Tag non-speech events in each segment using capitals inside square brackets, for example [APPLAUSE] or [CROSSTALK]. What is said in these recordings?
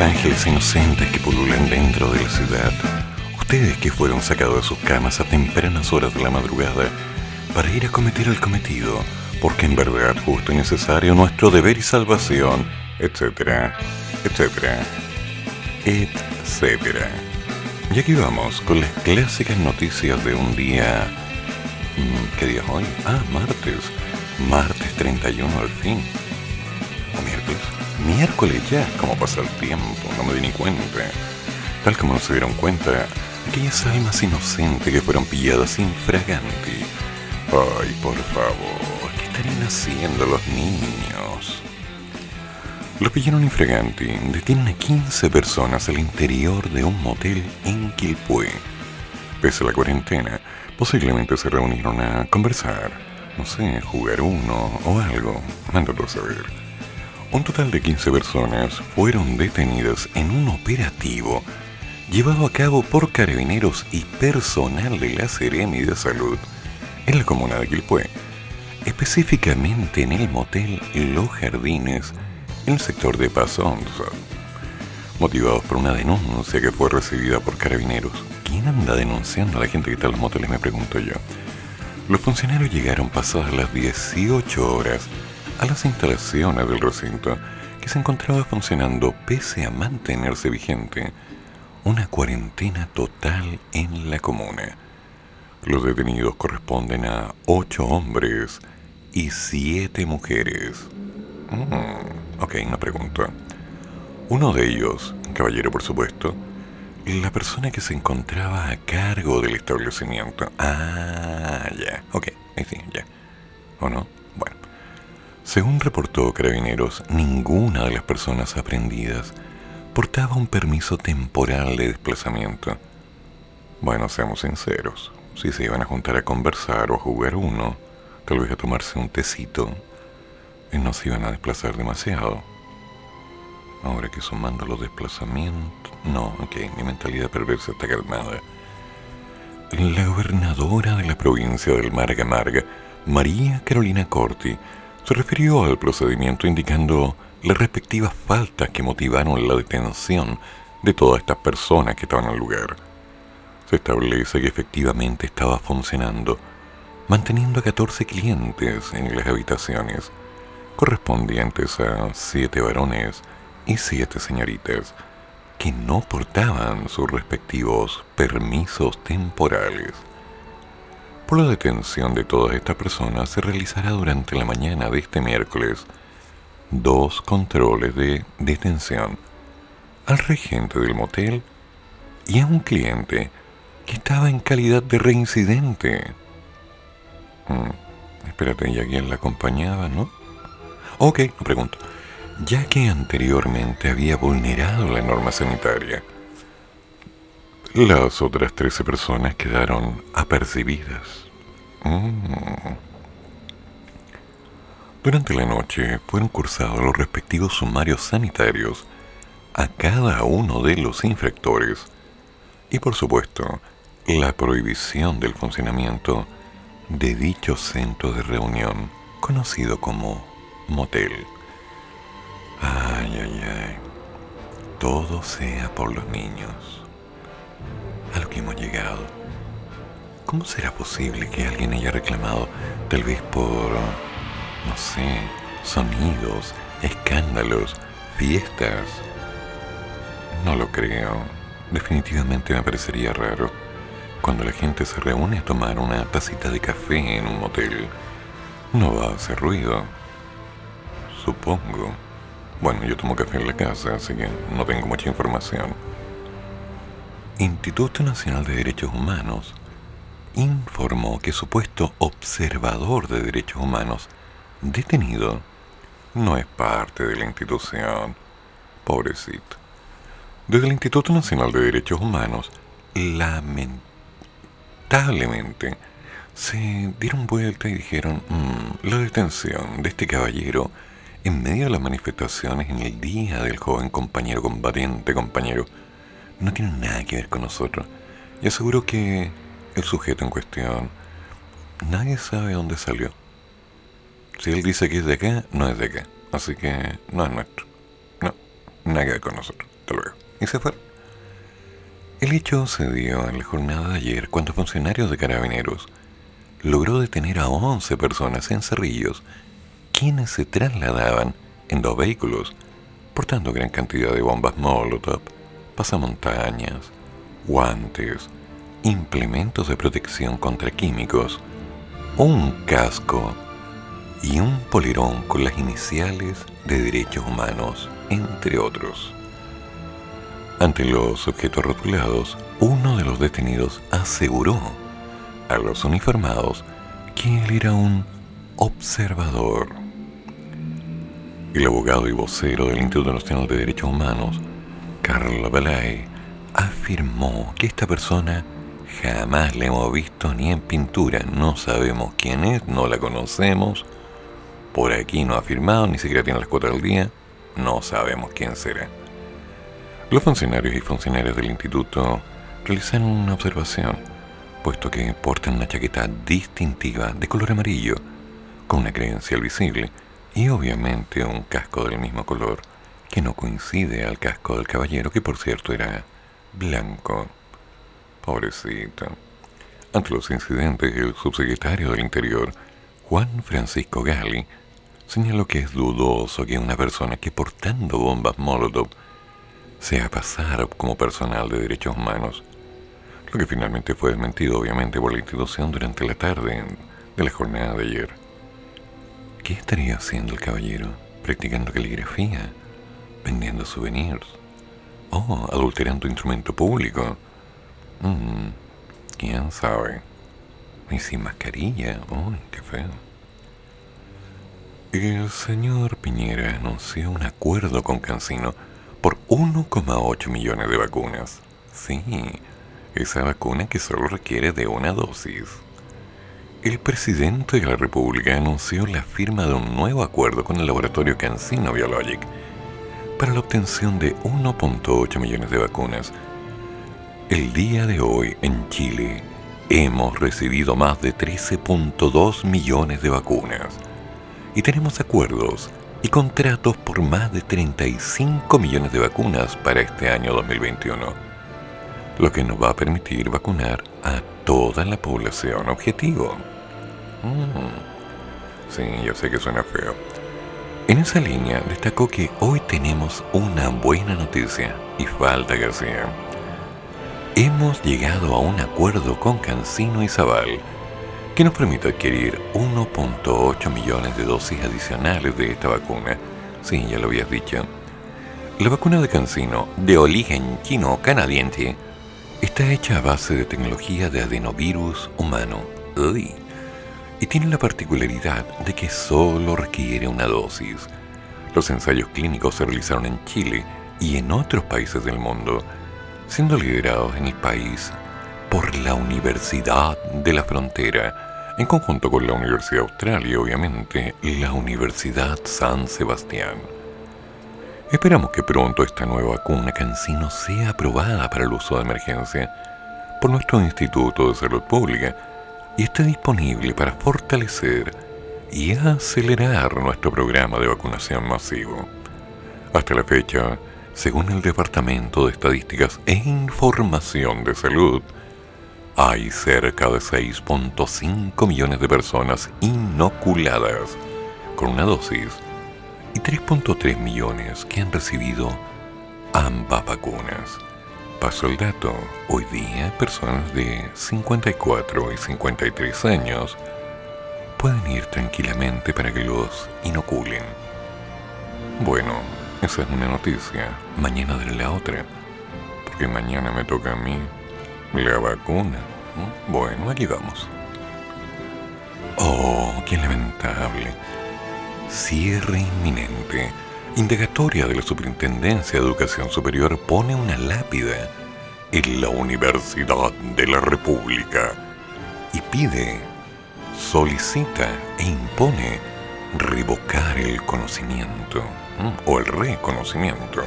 ángeles inocentes que pululan dentro de la ciudad Ustedes que fueron sacados de sus camas a tempranas horas de la madrugada para ir a cometer el cometido, porque en verdad justo y necesario nuestro deber y salvación, etcétera, etcétera, etcétera. Y aquí vamos con las clásicas noticias de un día... Mm, ¿Qué día es hoy? Ah, martes. Martes 31 al fin. ¿O miércoles? Ya, ¿cómo pasa el tiempo? No me di ni cuenta. Tal como no se dieron cuenta, aquellas almas inocentes que fueron pilladas infraganti. Ay, por favor, ¿qué estarían haciendo los niños? Los pillaron infraganti, detienen a 15 personas al interior de un motel en Quilpué. Pese a la cuarentena, posiblemente se reunieron a conversar, no sé, jugar uno o algo, mándalo a saber. Un total de 15 personas fueron detenidas en un operativo llevado a cabo por carabineros y personal de la Seremi de Salud en la comuna de Quilpué, específicamente en el motel Los Jardines, en el sector de Pasonza, motivados por una denuncia que fue recibida por carabineros. ¿Quién anda denunciando a la gente que está en los moteles? Me pregunto yo. Los funcionarios llegaron pasadas las 18 horas a las instalaciones del recinto que se encontraba funcionando pese a mantenerse vigente una cuarentena total en la comuna. Los detenidos corresponden a ocho hombres y siete mujeres. Mm, ok, una pregunta. Uno de ellos, caballero por supuesto, la persona que se encontraba a cargo del establecimiento. Ah, ya, ok, ahí sí, ya. ¿O no? Según reportó Carabineros, ninguna de las personas aprendidas portaba un permiso temporal de desplazamiento. Bueno, seamos sinceros, si se iban a juntar a conversar o a jugar uno, tal vez a tomarse un tecito, y no se iban a desplazar demasiado. Ahora que sumando los desplazamientos... No, ok, mi mentalidad perversa está calmada. La gobernadora de la provincia del Marga Marga, María Carolina Corti, se refirió al procedimiento indicando las respectivas faltas que motivaron la detención de todas estas personas que estaban al lugar. Se establece que efectivamente estaba funcionando, manteniendo a 14 clientes en las habitaciones, correspondientes a 7 varones y 7 señoritas, que no portaban sus respectivos permisos temporales. Por la detención de todas estas personas se realizará durante la mañana de este miércoles dos controles de detención al regente del motel y a un cliente que estaba en calidad de reincidente. Hmm, espérate, ¿y a quién la acompañaba, no? Ok, pregunto. Ya que anteriormente había vulnerado la norma sanitaria, las otras 13 personas quedaron apercibidas. Hmm. Durante la noche fueron cursados los respectivos sumarios sanitarios a cada uno de los infractores y por supuesto la prohibición del funcionamiento de dicho centro de reunión conocido como motel. Ay, ay, ay. Todo sea por los niños. A lo que hemos llegado. ¿Cómo será posible que alguien haya reclamado, tal vez por no sé, sonidos, escándalos, fiestas. No lo creo. Definitivamente me parecería raro cuando la gente se reúne a tomar una tacita de café en un motel. No va a hacer ruido. Supongo. Bueno, yo tomo café en la casa, así que no tengo mucha información. Instituto Nacional de Derechos Humanos informó que supuesto observador de derechos humanos detenido no es parte de la institución. Pobrecito. Desde el Instituto Nacional de Derechos Humanos, lamentablemente, se dieron vuelta y dijeron, mm, la detención de este caballero en medio de las manifestaciones en el día del joven compañero combatiente compañero, no tiene nada que ver con nosotros. Y aseguro que el sujeto en cuestión, nadie sabe dónde salió. Si él dice que es de acá, no es de acá. Así que no es nuestro. No, nada que con nosotros. Hasta luego. Y se fue. El hecho se dio en la jornada de ayer cuando funcionarios de carabineros logró detener a 11 personas en Cerrillos quienes se trasladaban en dos vehículos, portando gran cantidad de bombas Molotov, pasamontañas, guantes, implementos de protección contra químicos, un casco y un polerón con las iniciales de derechos humanos, entre otros. Ante los objetos rotulados, uno de los detenidos aseguró a los uniformados que él era un observador el abogado y vocero del Instituto Nacional de Derechos Humanos, Carla Belay, afirmó que esta persona jamás la hemos visto ni en pintura, no sabemos quién es, no la conocemos, por aquí no ha firmado, ni siquiera tiene las cuotas del día, no sabemos quién será. Los funcionarios y funcionarias del instituto realizaron una observación, puesto que portan una chaqueta distintiva de color amarillo, con una credencial visible, y obviamente un casco del mismo color que no coincide al casco del caballero que por cierto era blanco. Pobrecito. Ante los incidentes, el subsecretario del Interior, Juan Francisco Gali, señaló que es dudoso que una persona que portando bombas Molotov sea pasar como personal de derechos humanos, lo que finalmente fue desmentido obviamente por la institución durante la tarde de la jornada de ayer. ¿Qué estaría haciendo el caballero? ¿Practicando caligrafía? ¿Vendiendo souvenirs? ¿O adulterando instrumento público? Mm, ¿Quién sabe? Y sin mascarilla. ¡Uy, qué feo! El señor Piñera anunció un acuerdo con Cancino por 1,8 millones de vacunas. Sí, esa vacuna que solo requiere de una dosis. El presidente de la República anunció la firma de un nuevo acuerdo con el laboratorio Cancino Biologic para la obtención de 1.8 millones de vacunas. El día de hoy en Chile hemos recibido más de 13.2 millones de vacunas y tenemos acuerdos y contratos por más de 35 millones de vacunas para este año 2021, lo que nos va a permitir vacunar a toda la población objetivo. Mm. Sí, yo sé que suena feo. En esa línea destacó que hoy tenemos una buena noticia y falta que sea. Hemos llegado a un acuerdo con Cancino y Zaval que nos permite adquirir 1.8 millones de dosis adicionales de esta vacuna. Sí, ya lo habías dicho. La vacuna de Cancino, de origen chino-canadiense, está hecha a base de tecnología de adenovirus humano. Uy y tiene la particularidad de que solo requiere una dosis. Los ensayos clínicos se realizaron en Chile y en otros países del mundo, siendo liderados en el país por la Universidad de la Frontera, en conjunto con la Universidad Austral y obviamente la Universidad San Sebastián. Esperamos que pronto esta nueva vacuna Cancino sea aprobada para el uso de emergencia por nuestro Instituto de Salud Pública, y esté disponible para fortalecer y acelerar nuestro programa de vacunación masivo. Hasta la fecha, según el Departamento de Estadísticas e Información de Salud, hay cerca de 6.5 millones de personas inoculadas con una dosis y 3.3 millones que han recibido ambas vacunas. Paso el dato, hoy día personas de 54 y 53 años pueden ir tranquilamente para que los inoculen. Bueno, esa es una noticia. Mañana daré la otra. Porque mañana me toca a mí la vacuna. Bueno, aquí vamos. Oh, qué lamentable. Cierre inminente indagatoria de la Superintendencia de Educación Superior pone una lápida en la Universidad de la República y pide, solicita e impone revocar el conocimiento o el reconocimiento.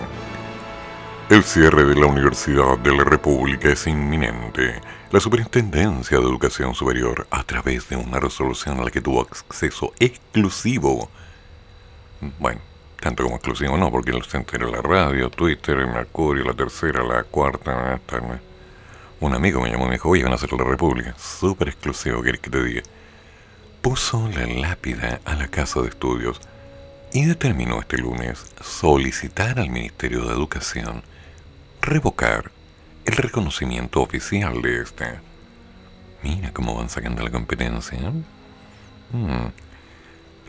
El cierre de la Universidad de la República es inminente. La Superintendencia de Educación Superior, a través de una resolución a la que tuvo acceso exclusivo, bueno, tanto como exclusivo no, porque se enteró la radio, Twitter, el Mercurio, la tercera, la cuarta, hasta un amigo me llamó y me dijo, oye, van a hacer la República. Súper exclusivo, ¿quieres que te diga? Puso la lápida a la casa de estudios y determinó este lunes solicitar al Ministerio de Educación revocar el reconocimiento oficial de este. Mira cómo van sacando la competencia. Hmm.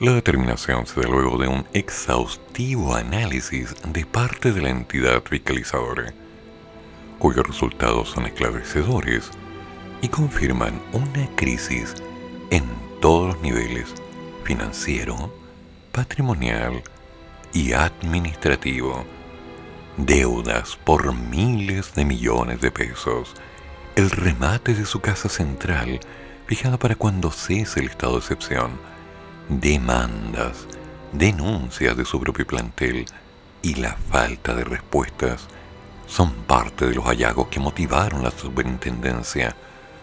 La determinación se da luego de un exhaustivo análisis de parte de la entidad fiscalizadora, cuyos resultados son esclarecedores y confirman una crisis en todos los niveles, financiero, patrimonial y administrativo, deudas por miles de millones de pesos, el remate de su casa central, fijada para cuando cese el estado de excepción, demandas, denuncias de su propio plantel y la falta de respuestas son parte de los hallazgos que motivaron la superintendencia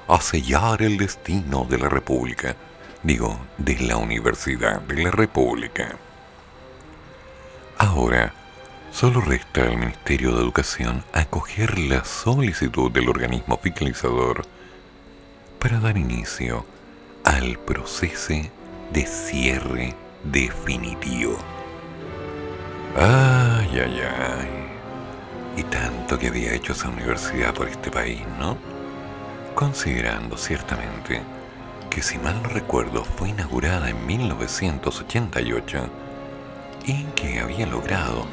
a sellar el destino de la República, digo, de la Universidad de la República. Ahora, solo resta al Ministerio de Educación acoger la solicitud del organismo fiscalizador para dar inicio al proceso de cierre definitivo. Ay, ay, ay. Y tanto que había hecho esa universidad por este país, ¿no? Considerando ciertamente que si mal no recuerdo fue inaugurada en 1988 y que había logrado,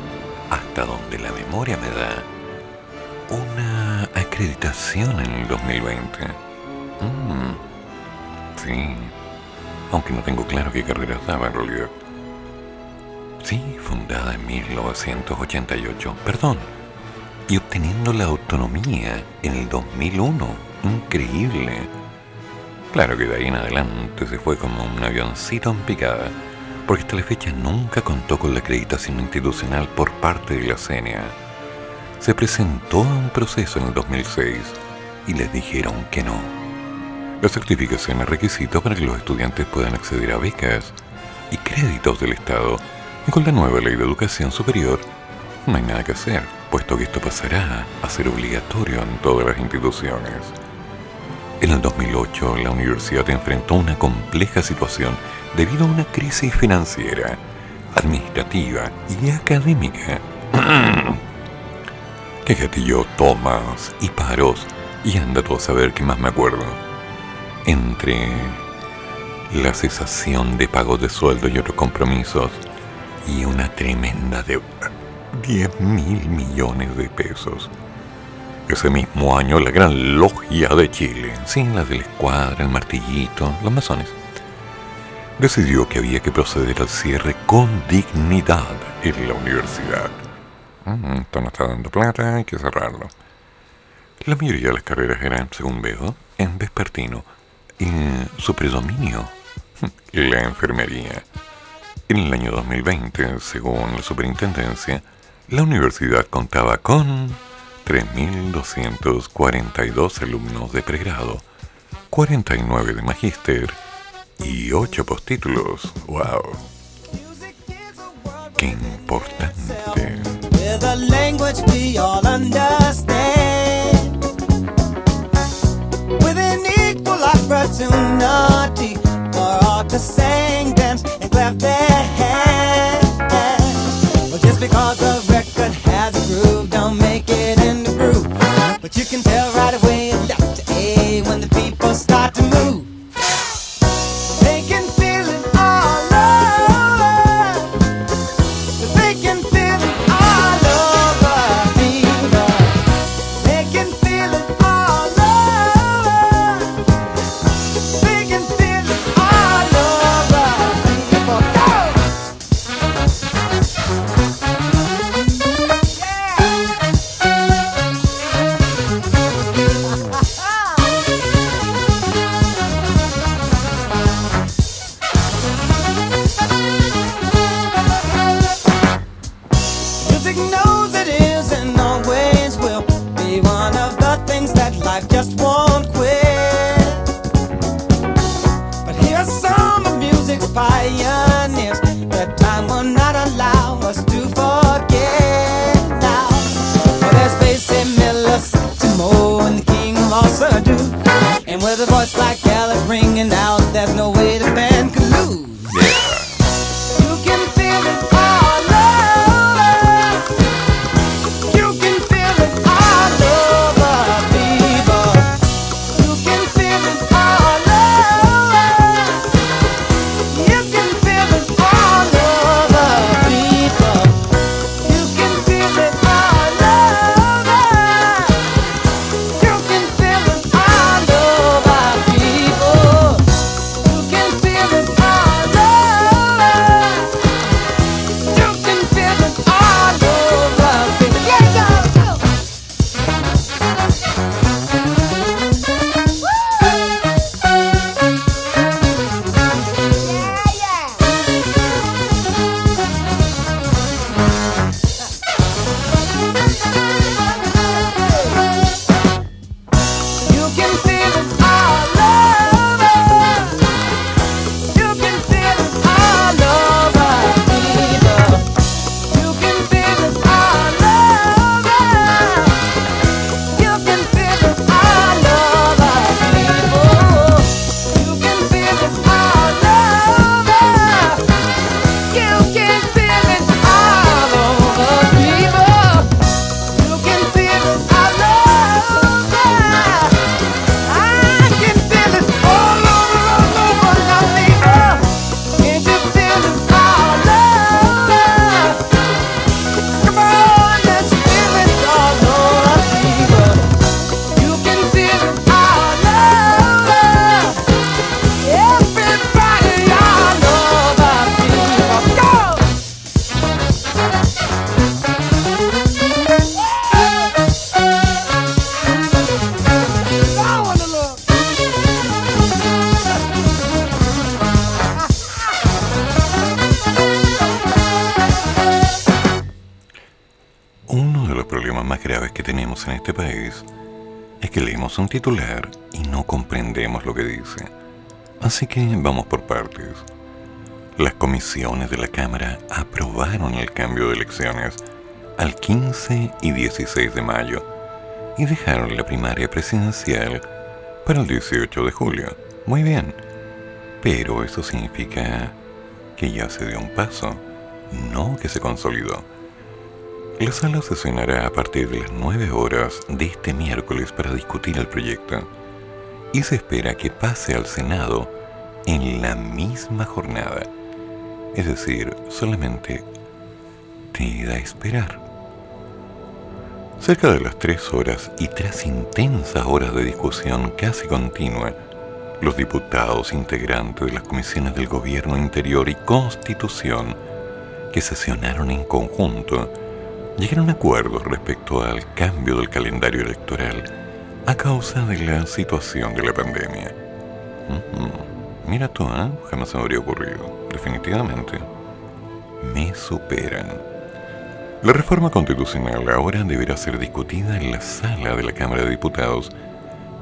hasta donde la memoria me da, una acreditación en el 2020. Mm, sí, aunque no tengo claro qué carrera daba en realidad. Sí, fundada en 1988, perdón, y obteniendo la autonomía en el 2001. Increíble. Claro que de ahí en adelante se fue como un avioncito en picada, porque hasta la fecha nunca contó con la acreditación institucional por parte de la CNA. Se presentó a un proceso en el 2006 y les dijeron que no la certificación es requisito para que los estudiantes puedan acceder a becas y créditos del Estado. Y con la nueva ley de educación superior, no hay nada que hacer, puesto que esto pasará a ser obligatorio en todas las instituciones. En el 2008, la universidad enfrentó una compleja situación debido a una crisis financiera, administrativa y académica. [CLEARS THROAT] que gatilló tomas y paros y anda todo a saber qué más me acuerdo entre la cesación de pagos de sueldo y otros compromisos y una tremenda deuda, 10 mil millones de pesos. Ese mismo año la Gran Logia de Chile, sin la de la escuadra, el martillito, los masones, decidió que había que proceder al cierre con dignidad en la universidad. Mm, esto no está dando plata, hay que cerrarlo. La mayoría de las carreras eran, según veo, en vespertino, en su predominio la enfermería. En el año 2020, según la superintendencia, la universidad contaba con 3.242 alumnos de pregrado, 49 de magíster y 8 postítulos. ¡Wow! ¡Qué importante! Un titular y no comprendemos lo que dice. Así que vamos por partes. Las comisiones de la Cámara aprobaron el cambio de elecciones al 15 y 16 de mayo y dejaron la primaria presidencial para el 18 de julio. Muy bien, pero eso significa que ya se dio un paso, no que se consolidó. La sala sesionará a partir de las 9 horas de este miércoles para discutir el proyecto y se espera que pase al Senado en la misma jornada. Es decir, solamente te da esperar. Cerca de las 3 horas y tras intensas horas de discusión casi continua, los diputados integrantes de las comisiones del Gobierno Interior y Constitución que sesionaron en conjunto llegaron a acuerdos respecto al cambio del calendario electoral a causa de la situación de la pandemia. Mira tú, ¿eh? jamás me habría ocurrido. Definitivamente. Me superan. La reforma constitucional ahora deberá ser discutida en la sala de la Cámara de Diputados,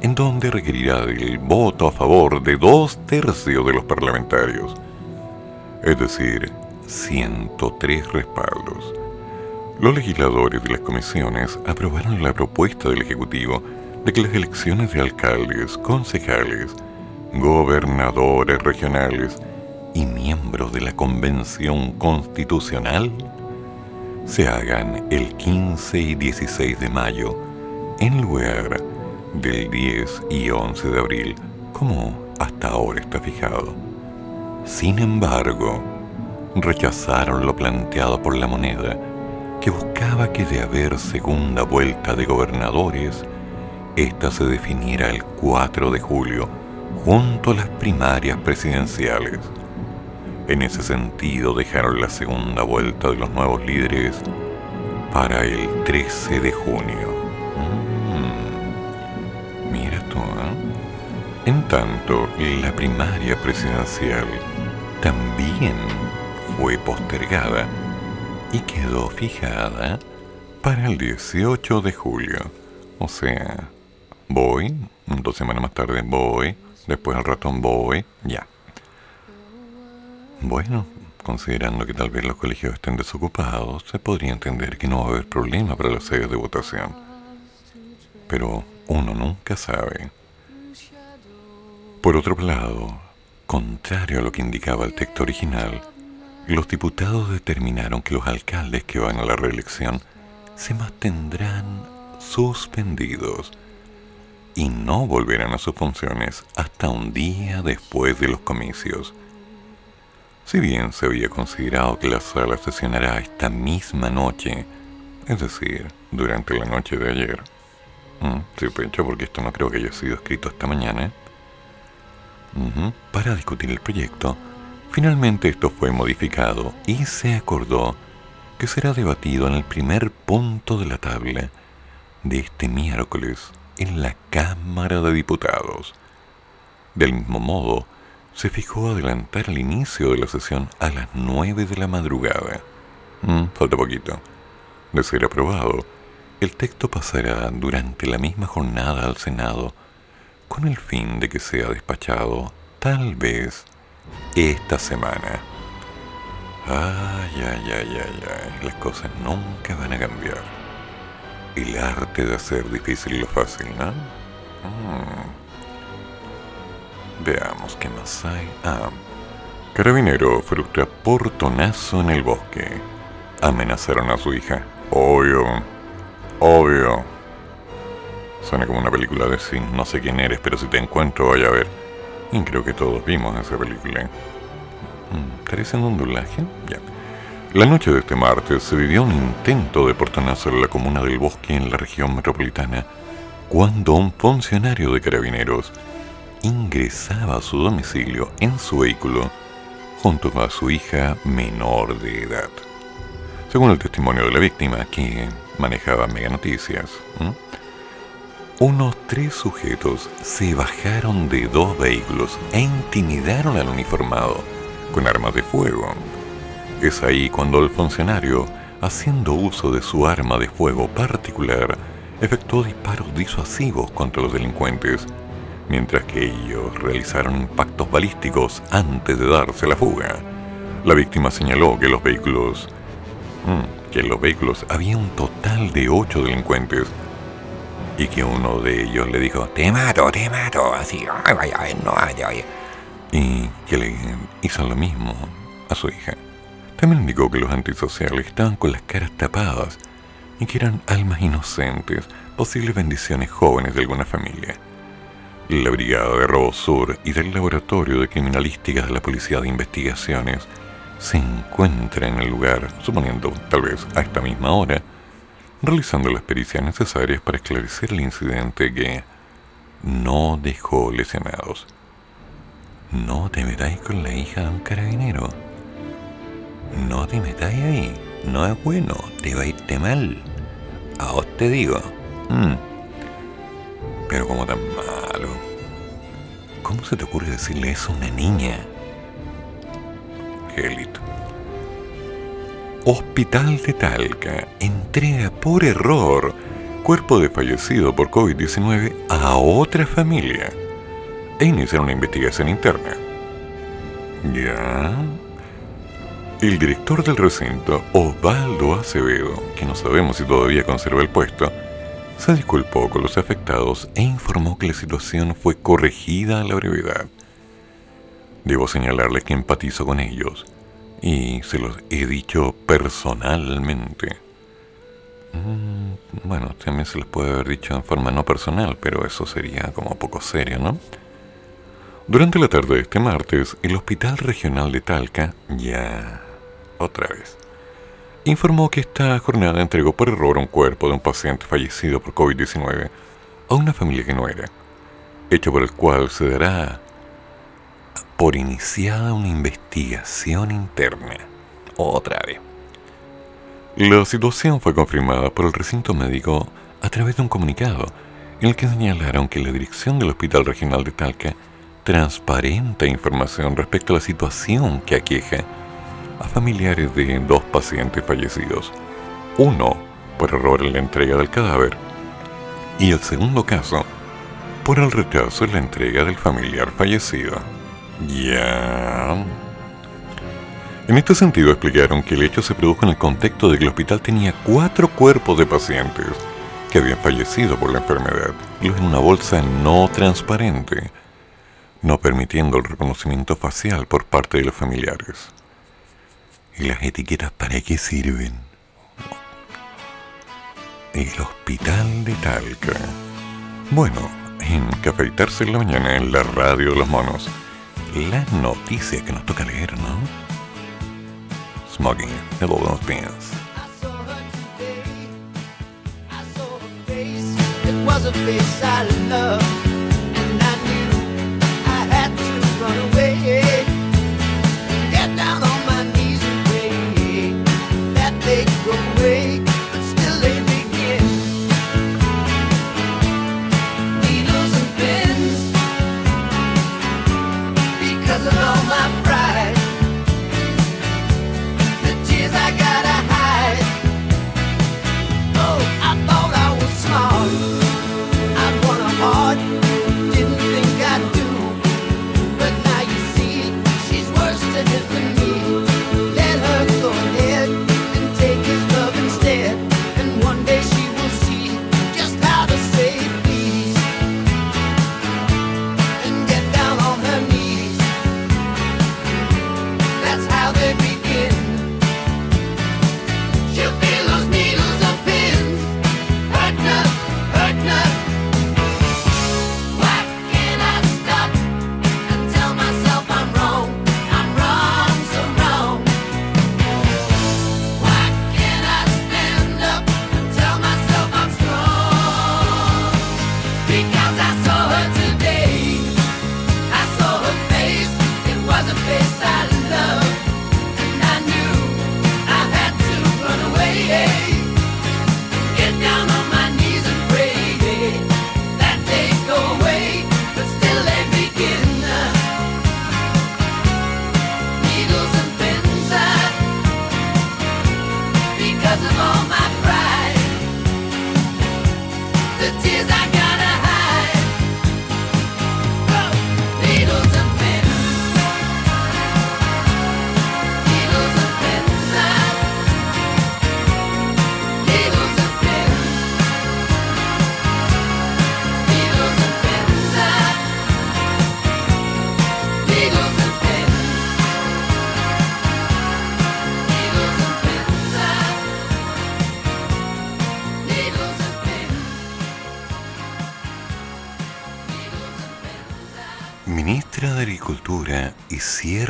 en donde requerirá el voto a favor de dos tercios de los parlamentarios, es decir, 103 respaldos. Los legisladores de las comisiones aprobaron la propuesta del Ejecutivo de que las elecciones de alcaldes, concejales, gobernadores regionales y miembros de la Convención Constitucional se hagan el 15 y 16 de mayo en lugar del 10 y 11 de abril, como hasta ahora está fijado. Sin embargo, rechazaron lo planteado por la moneda que buscaba que de haber segunda vuelta de gobernadores, esta se definiera el 4 de julio, junto a las primarias presidenciales. En ese sentido dejaron la segunda vuelta de los nuevos líderes para el 13 de junio. Mm. mira tú, ¿eh? En tanto, la primaria presidencial también fue postergada y quedó fijada para el 18 de julio. O sea, voy, dos semanas más tarde voy, después al ratón voy, ya. Bueno, considerando que tal vez los colegios estén desocupados, se podría entender que no va a haber problema para las sedes de votación. Pero uno nunca sabe. Por otro lado, contrario a lo que indicaba el texto original, los diputados determinaron que los alcaldes que van a la reelección se mantendrán suspendidos y no volverán a sus funciones hasta un día después de los comicios. Si bien se había considerado que la sala sesionará esta misma noche, es decir, durante la noche de ayer, mm, porque esto no creo que haya sido escrito esta mañana, para discutir el proyecto, finalmente esto fue modificado y se acordó que será debatido en el primer punto de la tabla de este miércoles en la Cámara de Diputados. Del mismo modo, se fijó adelantar el inicio de la sesión a las 9 de la madrugada. Mm, falta poquito. De ser aprobado, el texto pasará durante la misma jornada al Senado con el fin de que sea despachado, tal vez, esta semana. Ay, ay, ay, ay, ay, las cosas nunca van a cambiar. El arte de hacer difícil lo fácil, ¿no? Mm. Veamos qué más hay. Ah. Carabinero frustra portonazo en el bosque. Amenazaron a su hija. Obvio. Obvio. Suena como una película de sí. No sé quién eres, pero si te encuentro vaya a ver. Y creo que todos vimos esa película. Mm, ¿Estaría haciendo un doblaje? Ya. La noche de este martes se vivió un intento de portonazo en la comuna del Bosque en la región metropolitana cuando un funcionario de carabineros ingresaba a su domicilio en su vehículo junto a su hija menor de edad. Según el testimonio de la víctima, que manejaba Mega Noticias, unos tres sujetos se bajaron de dos vehículos e intimidaron al uniformado con armas de fuego. Es ahí cuando el funcionario, haciendo uso de su arma de fuego particular, efectuó disparos disuasivos contra los delincuentes mientras que ellos realizaron impactos balísticos antes de darse la fuga. La víctima señaló que los vehículos mm, que en los vehículos había un total de ocho delincuentes y que uno de ellos le dijo te mato, te mato, así, ay, vaya, no, vaya, y que le hizo lo mismo a su hija. También indicó que los antisociales estaban con las caras tapadas y que eran almas inocentes, posibles bendiciones jóvenes de alguna familia. La Brigada de Robo Sur y del Laboratorio de Criminalística de la Policía de Investigaciones se encuentra en el lugar, suponiendo tal vez a esta misma hora, realizando las pericias necesarias para esclarecer el incidente que no dejó lesionados. No te metáis con la hija de un carabinero. No te metáis ahí. No es bueno. Te va a irte mal. A vos te digo. Mm. Pero como tan malo. ¿Cómo se te ocurre decirle eso a una niña? Gelito. Hospital de Talca entrega por error cuerpo de fallecido por COVID-19 a otra familia e inicia una investigación interna. ¿Ya? El director del recinto, Osvaldo Acevedo, que no sabemos si todavía conserva el puesto, se disculpó con los afectados e informó que la situación fue corregida a la brevedad. Debo señalarle que empatizo con ellos y se los he dicho personalmente. Mm, bueno, también se les puede haber dicho en forma no personal, pero eso sería como poco serio, ¿no? Durante la tarde de este martes, el Hospital Regional de Talca, ya otra vez, informó que esta jornada entregó por error un cuerpo de un paciente fallecido por COVID-19 a una familia que no era, hecho por el cual se dará por iniciada una investigación interna. Otra vez. La situación fue confirmada por el recinto médico a través de un comunicado en el que señalaron que la dirección del Hospital Regional de Talca transparenta información respecto a la situación que aqueja a familiares de dos pacientes fallecidos. Uno por error en la entrega del cadáver y el segundo caso por el retraso en la entrega del familiar fallecido. Ya. En este sentido explicaron que el hecho se produjo en el contexto de que el hospital tenía cuatro cuerpos de pacientes que habían fallecido por la enfermedad, los en una bolsa no transparente, no permitiendo el reconocimiento facial por parte de los familiares. ¿Y las etiquetas para qué sirven? El hospital de Talca. Bueno, en Cafeitarse en la mañana en la radio de los monos. La noticia que nos toca leer, ¿no? Smoking, hello, buenos días. was a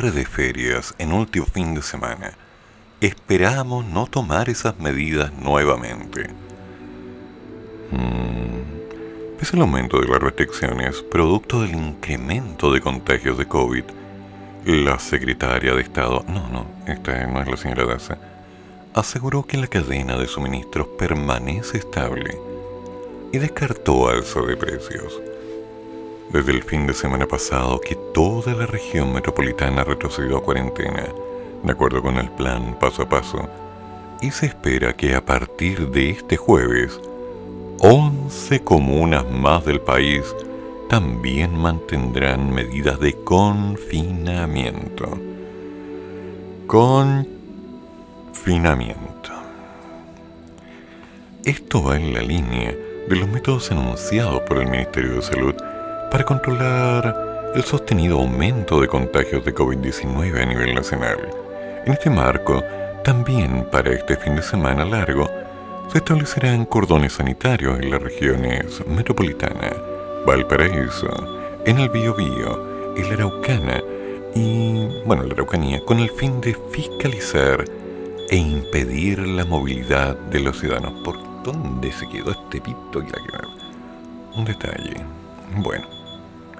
loved. de ferias en último fin de semana, esperamos no tomar esas medidas nuevamente. Hmm. Es el aumento de las restricciones producto del incremento de contagios de COVID. La secretaria de Estado, no, no, esta no es la señora Daza, aseguró que la cadena de suministros permanece estable y descartó alza de precios desde el fin de semana pasado que toda la región metropolitana retrocedió a cuarentena, de acuerdo con el plan paso a paso, y se espera que a partir de este jueves, 11 comunas más del país también mantendrán medidas de confinamiento. Confinamiento. Esto va en la línea de los métodos anunciados por el Ministerio de Salud para controlar el sostenido aumento de contagios de COVID-19 a nivel nacional. En este marco, también para este fin de semana largo, se establecerán cordones sanitarios en las regiones metropolitana, Valparaíso, en el Biobío, en la Araucana y, bueno, la Araucanía, con el fin de fiscalizar e impedir la movilidad de los ciudadanos. ¿Por dónde se quedó este pito? Un detalle. Bueno.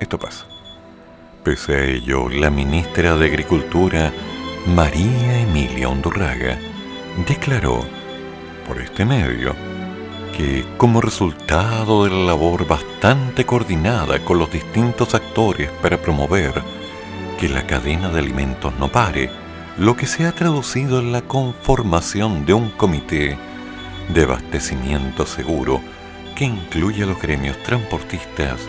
Esto pasa. Pese a ello, la ministra de Agricultura, María Emilia Hondurraga, declaró por este medio que como resultado de la labor bastante coordinada con los distintos actores para promover que la cadena de alimentos no pare, lo que se ha traducido en la conformación de un comité de abastecimiento seguro que incluye a los gremios transportistas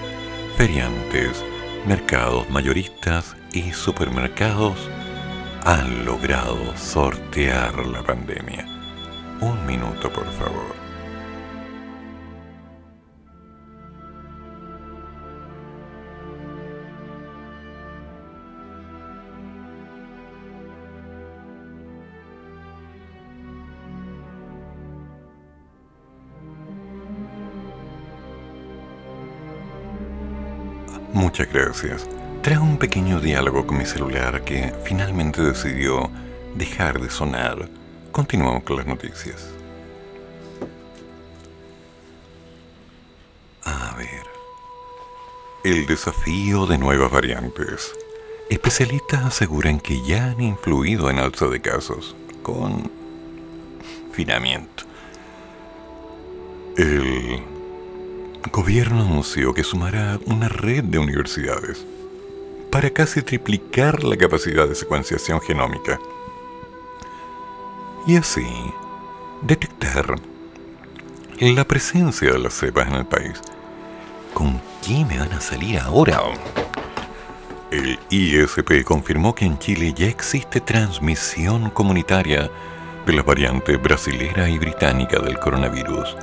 feriantes, mercados mayoristas y supermercados han logrado sortear la pandemia. Un minuto, por favor. Muchas gracias. Tras un pequeño diálogo con mi celular que finalmente decidió dejar de sonar, continuamos con las noticias. A ver. El desafío de nuevas variantes. Especialistas aseguran que ya han influido en alza de casos, con finamiento. El gobierno anunció que sumará una red de universidades para casi triplicar la capacidad de secuenciación genómica y así detectar la presencia de las cepas en el país. ¿Con qué me van a salir ahora? El ISP confirmó que en Chile ya existe transmisión comunitaria de las variantes brasilera y británica del coronavirus,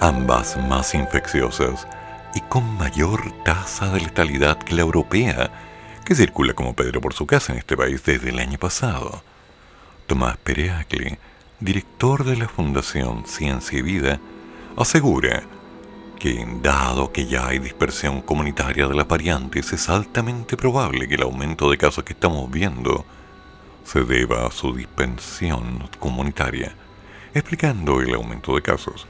ambas más infecciosas y con mayor tasa de letalidad que la europea, que circula como Pedro por su casa en este país desde el año pasado. Tomás Pereacle, director de la Fundación Ciencia y Vida, asegura que, dado que ya hay dispersión comunitaria de las variantes, es altamente probable que el aumento de casos que estamos viendo se deba a su dispersión comunitaria, explicando el aumento de casos.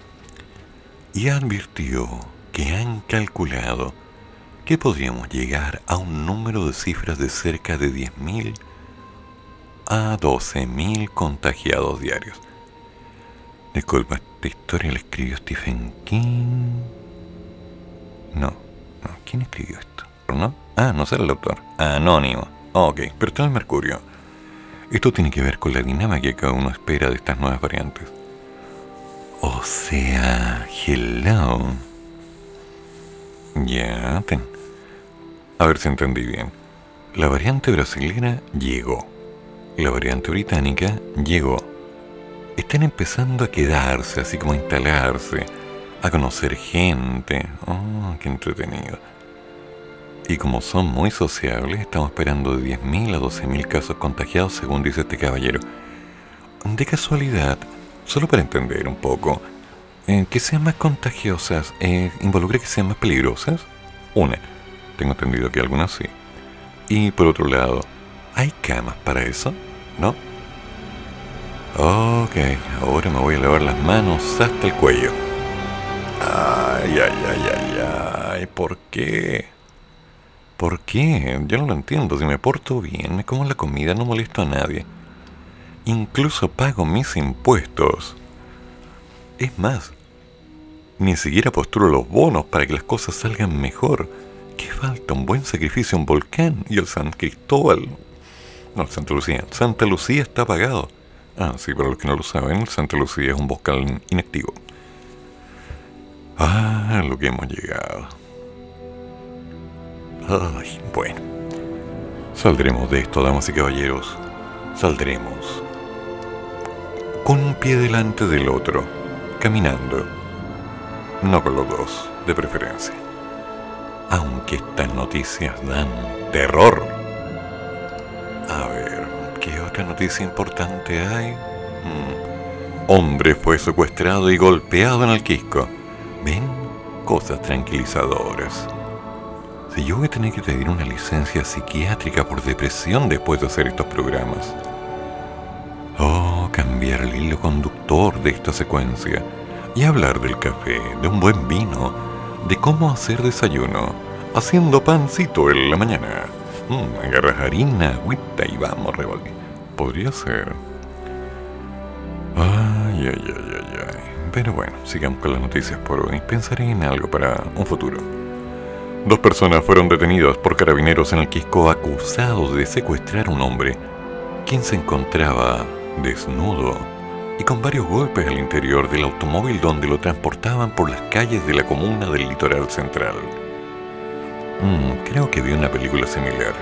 Y advirtió que han calculado que podríamos llegar a un número de cifras de cerca de 10.000 a 12.000 contagiados diarios. Disculpa, esta historia la escribió Stephen King. No, no, ¿quién escribió esto? ¿No? Ah, no sé el autor. Anónimo. Ok, pero está el Mercurio. Esto tiene que ver con la dinámica que uno espera de estas nuevas variantes. O sea, hello. Ya, ten. A ver si entendí bien. La variante brasileña llegó. La variante británica llegó están empezando a quedarse, así como a instalarse, a conocer gente. Oh, qué entretenido. Y como son muy sociables, estamos esperando de 10.000 a 12.000 casos contagiados, según dice este caballero. De casualidad, solo para entender un poco, eh, que sean más contagiosas eh, involucra que sean más peligrosas. Una, tengo entendido que algunas sí. Y por otro lado, ¿hay camas para eso? ¿No? Ok, ahora me voy a lavar las manos hasta el cuello. Ay, ay, ay, ay, ay, ¿por qué? ¿Por qué? Yo no lo entiendo. Si me porto bien, como la comida, no molesto a nadie. Incluso pago mis impuestos. Es más, ni siquiera postulo los bonos para que las cosas salgan mejor. ¿Qué falta? Un buen sacrificio, un volcán y el San Cristóbal. No, Santa Lucía. Santa Lucía está apagado. Ah, sí, para los que no lo saben, Santa Lucía es un boscal inactivo. Ah, lo que hemos llegado. Ay, bueno. Saldremos de esto, damas y caballeros. Saldremos. Con un pie delante del otro, caminando. No con los dos, de preferencia. Aunque estas noticias dan terror. A ver. ¿Qué otra noticia importante hay? Mm. Hombre fue secuestrado y golpeado en el Quisco. ¿Ven? Cosas tranquilizadoras. Si yo voy a tener que pedir una licencia psiquiátrica por depresión después de hacer estos programas. Oh, cambiar el hilo conductor de esta secuencia y hablar del café, de un buen vino, de cómo hacer desayuno, haciendo pancito en la mañana Mmm, agarras harina, agüita y vamos, revolver. Podría ser. Ay, ay, ay, ay, ay. Pero bueno, sigamos con las noticias por hoy. Pensaré en algo para un futuro. Dos personas fueron detenidas por carabineros en el Quisco acusados de secuestrar a un hombre, quien se encontraba desnudo y con varios golpes al interior del automóvil donde lo transportaban por las calles de la comuna del litoral central. Mm, creo que vi una película similar.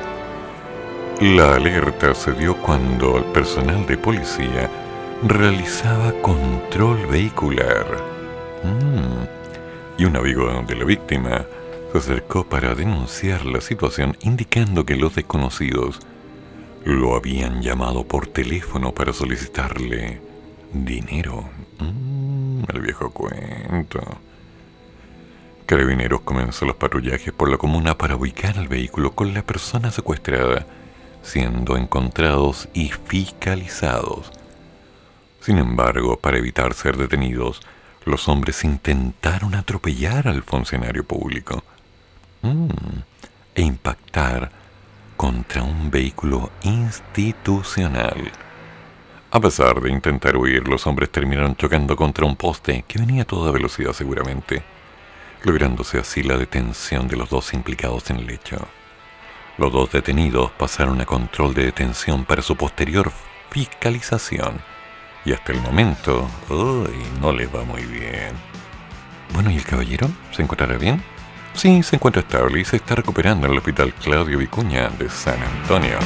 La alerta se dio cuando el personal de policía realizaba control vehicular. Mm, y un amigo de la víctima se acercó para denunciar la situación indicando que los desconocidos lo habían llamado por teléfono para solicitarle dinero. Mm, el viejo cuento. Carabineros comenzó los patrullajes por la comuna para ubicar el vehículo con la persona secuestrada, siendo encontrados y fiscalizados. Sin embargo, para evitar ser detenidos, los hombres intentaron atropellar al funcionario público mm, e impactar contra un vehículo institucional. A pesar de intentar huir, los hombres terminaron chocando contra un poste que venía a toda velocidad seguramente lográndose así la detención de los dos implicados en el hecho. Los dos detenidos pasaron a control de detención para su posterior fiscalización y hasta el momento, uy, no les va muy bien. Bueno, ¿y el caballero? ¿Se encontrará bien? Sí, se encuentra estable y se está recuperando en el Hospital Claudio Vicuña de San Antonio.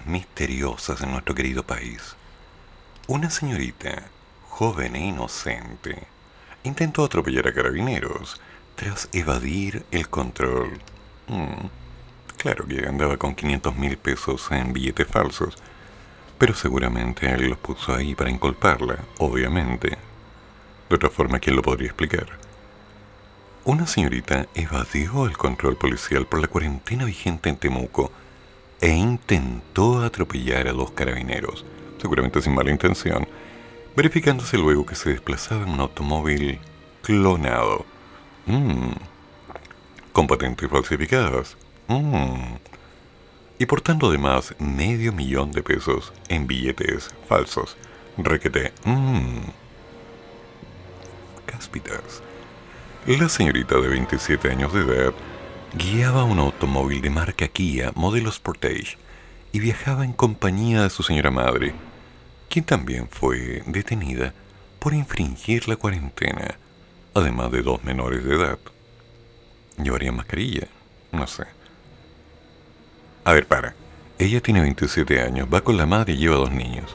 Misteriosas en nuestro querido país. Una señorita, joven e inocente, intentó atropellar a carabineros tras evadir el control. Mm, claro que andaba con 500 mil pesos en billetes falsos, pero seguramente él los puso ahí para inculparla, obviamente. De otra forma, ¿quién lo podría explicar? Una señorita evadió el control policial por la cuarentena vigente en Temuco e intentó atropellar a dos carabineros, seguramente sin mala intención, verificándose luego que se desplazaba en un automóvil clonado. Mm. Con patentes falsificadas. Mm. Y portando además medio millón de pesos en billetes falsos. Requete. Mmm. Cáspitas. La señorita de 27 años de edad guiaba un automóvil de marca Kia modelo Sportage y viajaba en compañía de su señora madre, quien también fue detenida por infringir la cuarentena, además de dos menores de edad. ¿Llevaría mascarilla? No sé. A ver, para. Ella tiene 27 años, va con la madre y lleva dos niños.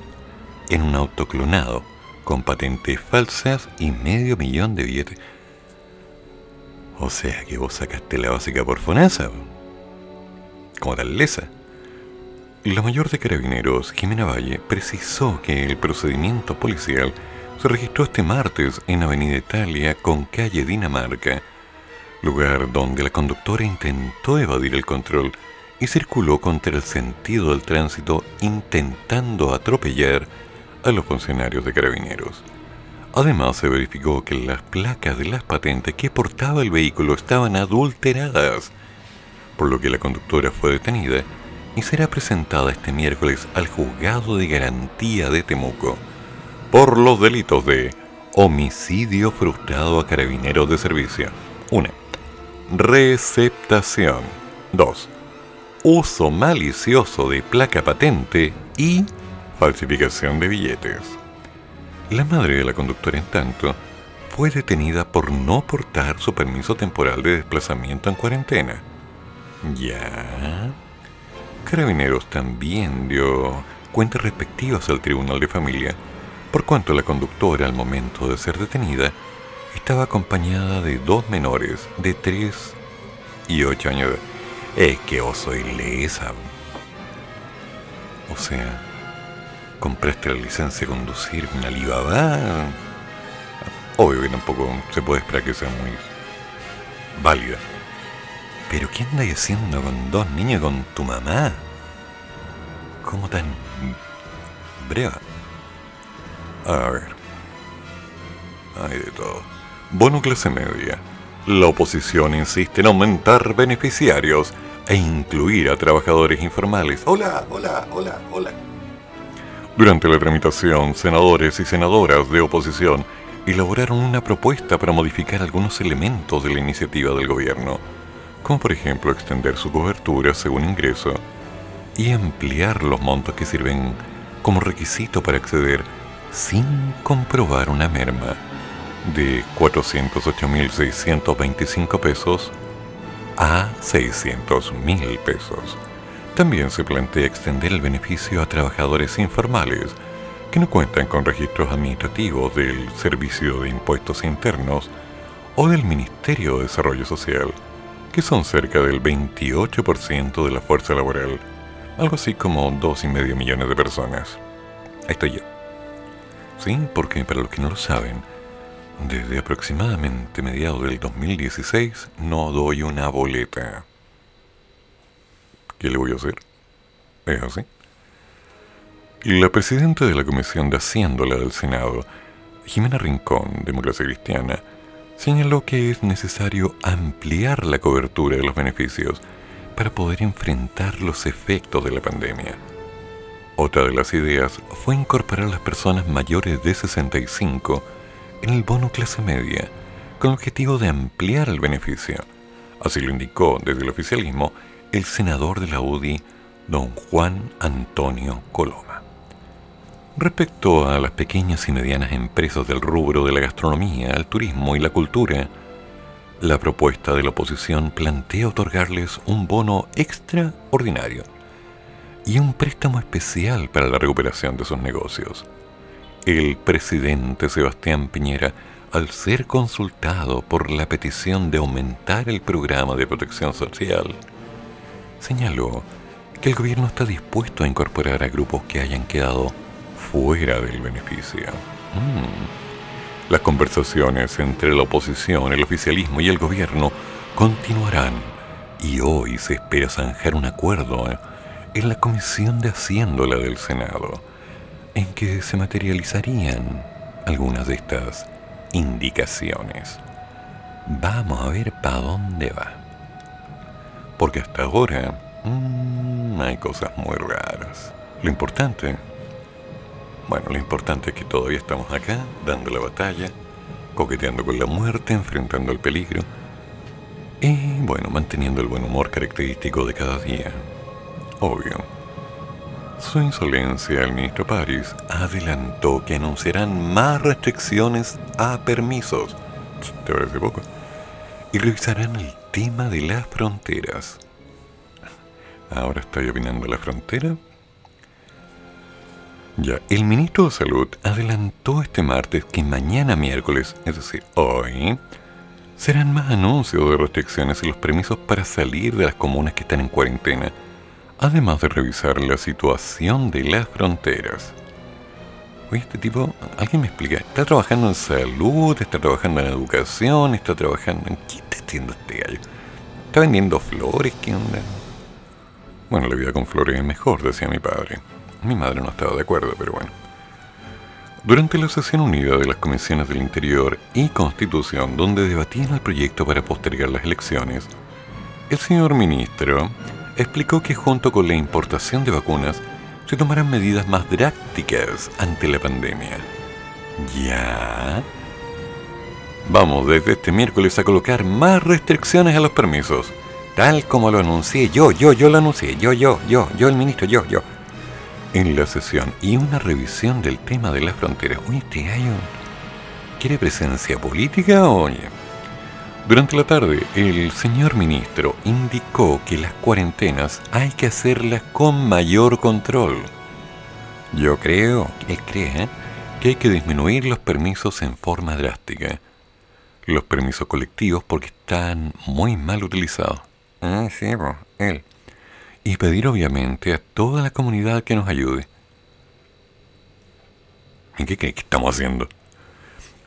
En un auto clonado, con patentes falsas y medio millón de billetes. O sea que vos sacaste la básica por Fonasa. Como tal lesa. La mayor de carabineros, Jimena Valle, precisó que el procedimiento policial se registró este martes en Avenida Italia con calle Dinamarca, lugar donde la conductora intentó evadir el control y circuló contra el sentido del tránsito intentando atropellar a los funcionarios de carabineros. Además, se verificó que las placas de las patentes que portaba el vehículo estaban adulteradas, por lo que la conductora fue detenida y será presentada este miércoles al juzgado de garantía de Temuco por los delitos de homicidio frustrado a carabineros de servicio. 1. Receptación. 2. Uso malicioso de placa patente y falsificación de billetes. La madre de la conductora, en tanto, fue detenida por no portar su permiso temporal de desplazamiento en cuarentena. Ya. Carabineros también dio cuentas respectivas al Tribunal de Familia, por cuanto la conductora al momento de ser detenida estaba acompañada de dos menores de 3 y 8 años. Es que vos soy lesa. O sea, compraste la licencia de conducir en Alibaba. Obvio que tampoco se puede esperar que sea muy válida. Pero ¿qué andas haciendo con dos niños con tu mamá? ¿Cómo tan breva? A ver. Hay de todo. Bono clase media. La oposición insiste en aumentar beneficiarios e incluir a trabajadores informales. Hola, hola, hola, hola. Durante la tramitación, senadores y senadoras de oposición elaboraron una propuesta para modificar algunos elementos de la iniciativa del gobierno, como por ejemplo extender su cobertura según ingreso y ampliar los montos que sirven como requisito para acceder sin comprobar una merma de 408.625 pesos a 600.000 pesos. También se plantea extender el beneficio a trabajadores informales que no cuentan con registros administrativos del Servicio de Impuestos Internos o del Ministerio de Desarrollo Social, que son cerca del 28% de la fuerza laboral, algo así como 2,5 millones de personas. Ahí estoy yo. Sí, porque para los que no lo saben, desde aproximadamente mediados del 2016 no doy una boleta. ¿Qué le voy a hacer? Es así. La presidenta de la Comisión de Haciéndola del Senado, Jimena Rincón, Democracia Cristiana, señaló que es necesario ampliar la cobertura de los beneficios para poder enfrentar los efectos de la pandemia. Otra de las ideas fue incorporar a las personas mayores de 65 en el bono clase media, con el objetivo de ampliar el beneficio. Así lo indicó desde el oficialismo el senador de la UDI, don Juan Antonio Coloma. Respecto a las pequeñas y medianas empresas del rubro de la gastronomía, el turismo y la cultura, la propuesta de la oposición plantea otorgarles un bono extraordinario, y un préstamo especial para la recuperación de sus negocios. El presidente Sebastián Piñera, al ser consultado por la petición de aumentar el programa de protección social, señaló que el gobierno está dispuesto a incorporar a grupos que hayan quedado fuera del beneficio. Mm. Las conversaciones entre la oposición, el oficialismo y el gobierno continuarán y hoy se espera zanjar un acuerdo en la Comisión de Haciéndola del Senado, en que se materializarían algunas de estas indicaciones. Vamos a ver para dónde va. Porque hasta ahora mmm, hay cosas muy raras. Lo importante, bueno, lo importante es que todavía estamos acá, dando la batalla, coqueteando con la muerte, enfrentando el peligro y, bueno, manteniendo el buen humor característico de cada día. Obvio. Su insolencia, el ministro París, adelantó que anunciarán más restricciones a permisos. ¿Te parece poco? Y revisarán el tema de las fronteras. Ahora estoy opinando la frontera. Ya, el ministro de Salud adelantó este martes que mañana miércoles, es decir, hoy, serán más anuncios de restricciones y los permisos para salir de las comunas que están en cuarentena, además de revisar la situación de las fronteras. Oye, este tipo, alguien me explica, ¿está trabajando en salud? ¿Está trabajando en educación? ¿Está trabajando en qué está haciendo este gallo? ¿Está vendiendo flores? ¿Qué onda? Bueno, la vida con flores es mejor, decía mi padre. Mi madre no estaba de acuerdo, pero bueno. Durante la sesión unida de las comisiones del Interior y Constitución, donde debatían el proyecto para postergar las elecciones, el señor ministro explicó que junto con la importación de vacunas se tomarán medidas más drásticas ante la pandemia. ¿Ya? Vamos desde este miércoles a colocar más restricciones a los permisos tal como lo anuncié yo, yo, yo lo anuncié, yo, yo, yo, yo el ministro, yo, yo. En la sesión y una revisión del tema de las fronteras. Este gallo quiere presencia política, oye. Durante la tarde, el señor ministro indicó que las cuarentenas hay que hacerlas con mayor control. Yo creo, él cree, ¿eh? que hay que disminuir los permisos en forma drástica. Los permisos colectivos porque están muy mal utilizados. Ah, sí, él. Y pedir obviamente a toda la comunidad que nos ayude. ¿Y qué cree que estamos haciendo?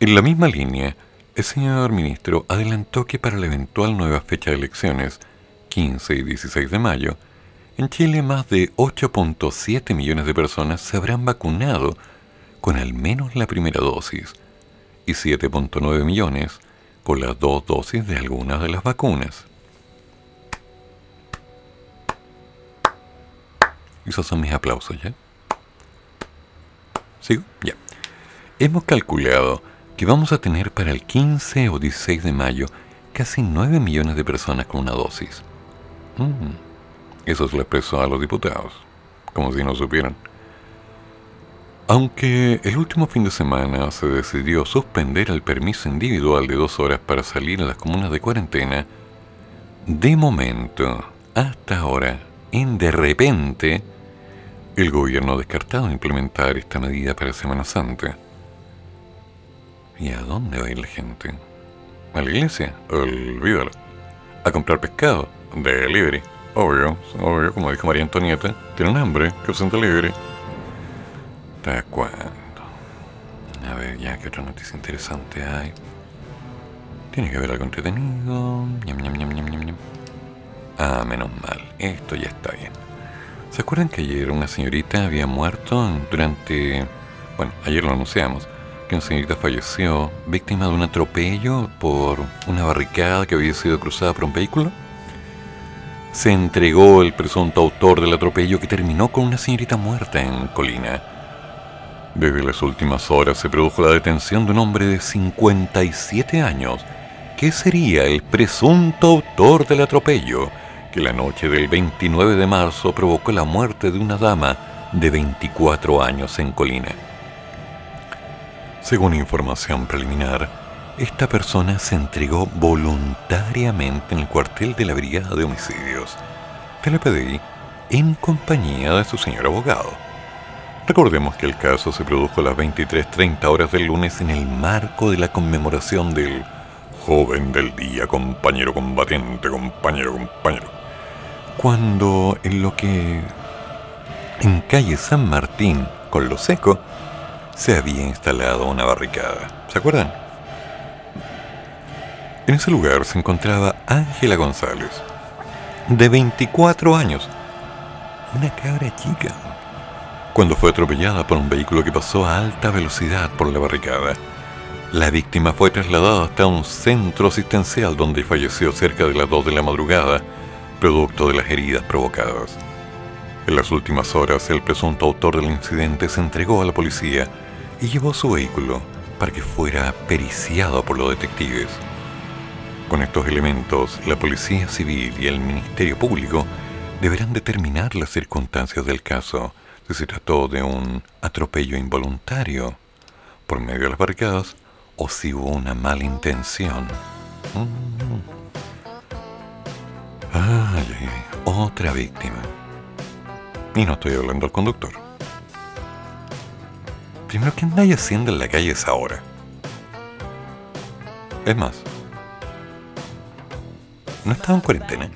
En la misma línea, el señor ministro adelantó que para la eventual nueva fecha de elecciones, 15 y 16 de mayo, en Chile más de 8.7 millones de personas se habrán vacunado con al menos la primera dosis y 7.9 millones con las dos dosis de algunas de las vacunas. Esos son mis aplausos, ¿ya? ¿Sigo? Ya. Hemos calculado que vamos a tener para el 15 o 16 de mayo casi 9 millones de personas con una dosis. Mm. Eso se lo expresó a los diputados, como si no supieran. Aunque el último fin de semana se decidió suspender el permiso individual de dos horas para salir a las comunas de cuarentena, de momento, hasta ahora, en de repente, el gobierno ha descartado implementar esta medida para Semana Santa. ¿Y a dónde va a ir la gente? ¿A la iglesia? Olvídalo. ¿A comprar pescado? Delivery. Obvio, obvio, como dijo María Antonieta, tienen hambre, que usen delivery. ¿Hasta cuándo? A ver, ya, ¿qué otra noticia interesante hay? Tiene que haber algo entretenido. Ah, menos mal, esto ya está bien. ¿Se acuerdan que ayer una señorita había muerto durante... Bueno, ayer lo anunciamos, que una señorita falleció víctima de un atropello por una barricada que había sido cruzada por un vehículo? Se entregó el presunto autor del atropello que terminó con una señorita muerta en Colina. Desde las últimas horas se produjo la detención de un hombre de 57 años, que sería el presunto autor del atropello que la noche del 29 de marzo provocó la muerte de una dama de 24 años en Colina. Según información preliminar, esta persona se entregó voluntariamente en el cuartel de la Brigada de Homicidios. PDI en compañía de su señor abogado. Recordemos que el caso se produjo a las 23.30 horas del lunes en el marco de la conmemoración del joven del día, compañero combatiente, compañero, compañero. Cuando en lo que en calle San Martín, con lo seco, se había instalado una barricada. ¿Se acuerdan? En ese lugar se encontraba Ángela González, de 24 años, una cabra chica, cuando fue atropellada por un vehículo que pasó a alta velocidad por la barricada. La víctima fue trasladada hasta un centro asistencial donde falleció cerca de las 2 de la madrugada, producto de las heridas provocadas. En las últimas horas, el presunto autor del incidente se entregó a la policía y llevó su vehículo para que fuera periciado por los detectives. Con estos elementos, la Policía Civil y el Ministerio Público deberán determinar las circunstancias del caso, si se trató de un atropello involuntario por medio de las barricadas o si hubo una mala intención. Mm. Ay, otra víctima. Y no estoy hablando del conductor. Primero, ¿qué andáis haciendo en la calle esa hora? Es más, ¿no estaba en cuarentena?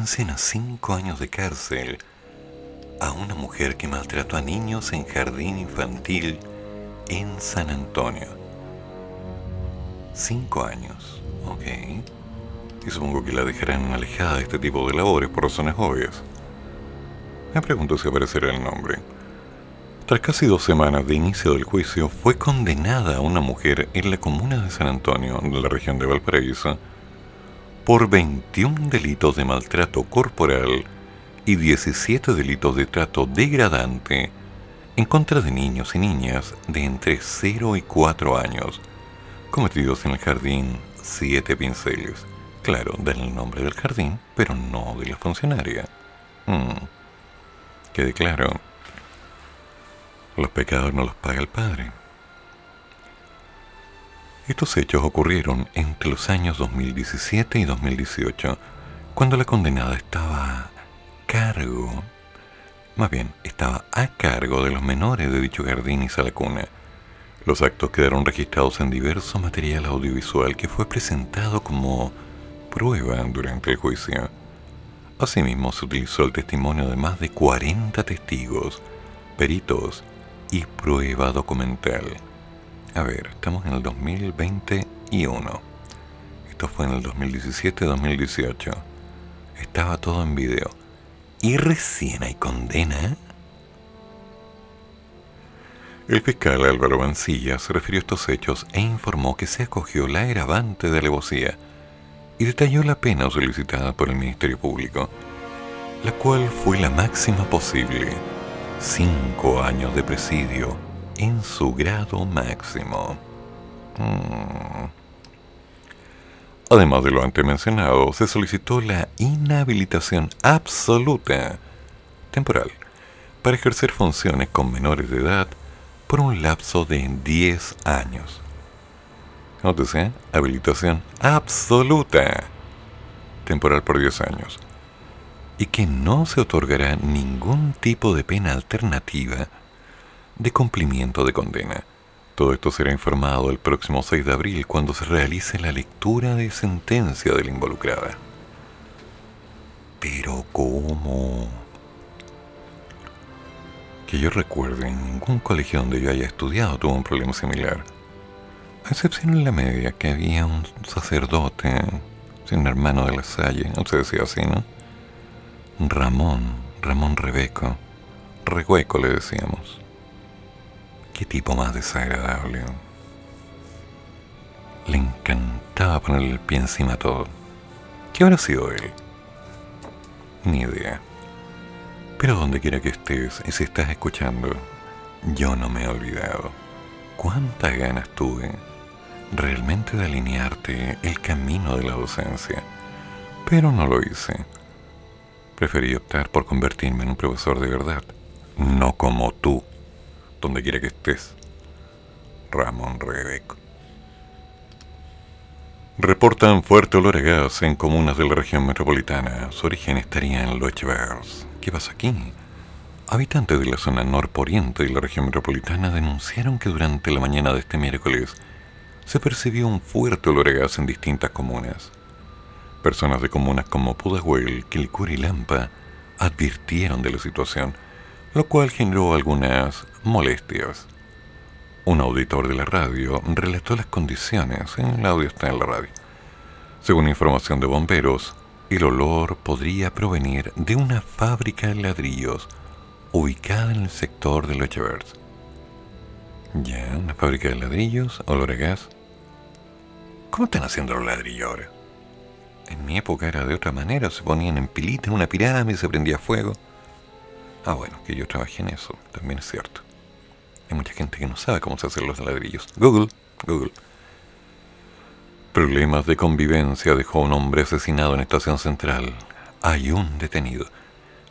A cinco años de cárcel a una mujer que maltrató a niños en jardín infantil en San Antonio. Cinco años, ok. Y supongo que la dejarán alejada de este tipo de labores por razones obvias. Me pregunto si aparecerá el nombre. Tras casi dos semanas de inicio del juicio, fue condenada a una mujer en la comuna de San Antonio, de la región de Valparaíso, por 21 delitos de maltrato corporal y 17 delitos de trato degradante en contra de niños y niñas de entre 0 y 4 años, cometidos en el jardín Siete Pinceles. Claro, dan el nombre del jardín, pero no de la funcionaria. Hmm. Quede claro, los pecados no los paga el Padre. Estos hechos ocurrieron entre los años 2017 y 2018, cuando la condenada estaba a cargo, más bien, estaba a cargo de los menores de dicho jardín y sala cuna. Los actos quedaron registrados en diverso material audiovisual que fue presentado como prueba durante el juicio. Asimismo, se utilizó el testimonio de más de 40 testigos, peritos y prueba documental. A ver, estamos en el 2021. Esto fue en el 2017-2018. Estaba todo en video. Y recién hay condena. El fiscal Álvaro Mancilla se refirió a estos hechos e informó que se acogió la agravante de alevosía y detalló la pena solicitada por el Ministerio Público, la cual fue la máxima posible, cinco años de presidio en su grado máximo. Mm. Además de lo antes mencionado, se solicitó la inhabilitación absoluta temporal para ejercer funciones con menores de edad por un lapso de 10 años. Nótese, habilitación absoluta temporal por 10 años. Y que no se otorgará ningún tipo de pena alternativa de cumplimiento de condena. Todo esto será informado el próximo 6 de abril cuando se realice la lectura de sentencia de la involucrada. Pero ¿cómo? Que yo recuerde, en ningún colegio donde yo haya estudiado tuvo un problema similar. A excepción en la media, que había un sacerdote, un hermano de la Salle, no se decía así, ¿no? Ramón, Ramón Rebeco, Rehueco le decíamos. Qué tipo más desagradable. Le encantaba ponerle el pie encima a todo. ¿Qué habrá sido él? Ni idea. Pero donde quiera que estés y si estás escuchando, yo no me he olvidado. Cuántas ganas tuve realmente de alinearte el camino de la docencia. Pero no lo hice. Preferí optar por convertirme en un profesor de verdad, no como tú donde quiera que estés. Ramón Rebeco. Reportan fuerte olor a gas en comunas de la región metropolitana. Su origen estaría en Lochevers. ¿Qué pasa aquí? Habitantes de la zona norporiente de la región metropolitana denunciaron que durante la mañana de este miércoles se percibió un fuerte olor a gas en distintas comunas. Personas de comunas como Pudahuel, Quilicura y Lampa advirtieron de la situación, lo cual generó algunas molestias. Un auditor de la radio relató las condiciones, en el audio está en la radio. Según información de bomberos, el olor podría provenir de una fábrica de ladrillos ubicada en el sector de Lochevers. Ya, una fábrica de ladrillos, olor a gas. ¿Cómo están haciendo los ladrillos ahora? En mi época era de otra manera, se ponían en pilita en una pirámide, se prendía fuego. Ah, bueno, que yo trabajé en eso, también es cierto. Hay mucha gente que no sabe cómo se hacen los ladrillos. Google, Google. Problemas de convivencia dejó un hombre asesinado en Estación Central. Hay un detenido.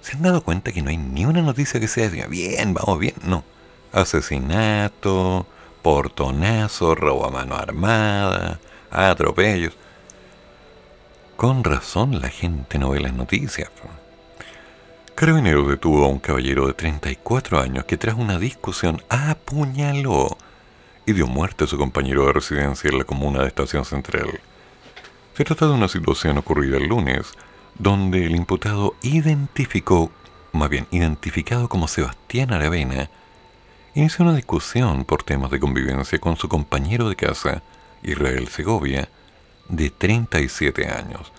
¿Se han dado cuenta que no hay ni una noticia que sea bien, vamos bien? No. Asesinato, portonazo, robo a mano armada, atropellos. Con razón la gente no ve las noticias. Carabineros detuvo a un caballero de 34 años que tras una discusión apuñaló y dio muerte a su compañero de residencia en la comuna de Estación Central. Se trata de una situación ocurrida el lunes, donde el imputado identificó, más bien identificado como Sebastián Aravena, inició una discusión por temas de convivencia con su compañero de casa, Israel Segovia, de 37 años.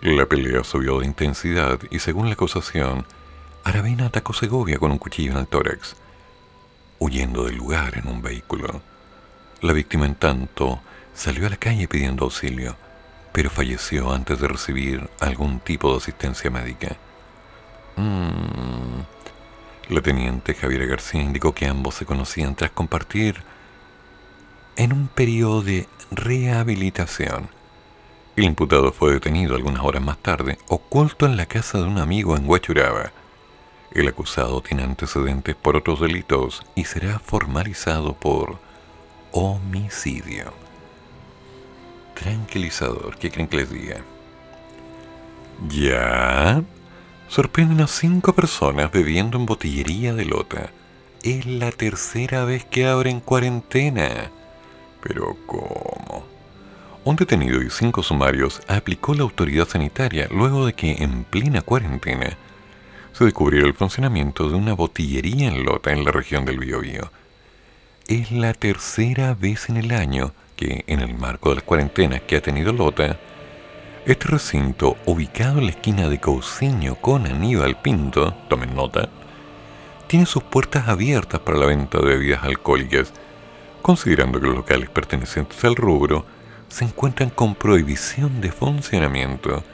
La pelea subió de intensidad y según la acusación, Aravena atacó Segovia con un cuchillo en el tórax, huyendo del lugar en un vehículo. La víctima, en tanto, salió a la calle pidiendo auxilio, pero falleció antes de recibir algún tipo de asistencia médica. Mm. La teniente Javier García indicó que ambos se conocían tras compartir en un periodo de rehabilitación el imputado fue detenido algunas horas más tarde, oculto en la casa de un amigo en Huachuraba. El acusado tiene antecedentes por otros delitos y será formalizado por homicidio. Tranquilizador, ¿qué creen que les diga? ¿Ya? Sorprenden a cinco personas bebiendo en botillería de lota. Es la tercera vez que abren cuarentena. Pero ¿cómo? Un detenido y cinco sumarios aplicó la autoridad sanitaria luego de que, en plena cuarentena, se descubriera el funcionamiento de una botillería en Lota en la región del Biobío. Es la tercera vez en el año que, en el marco de las cuarentenas que ha tenido Lota, este recinto, ubicado en la esquina de Cousiño con Aníbal Pinto, tomen nota, tiene sus puertas abiertas para la venta de bebidas alcohólicas, considerando que los locales pertenecientes al rubro se encuentran con prohibición de funcionamiento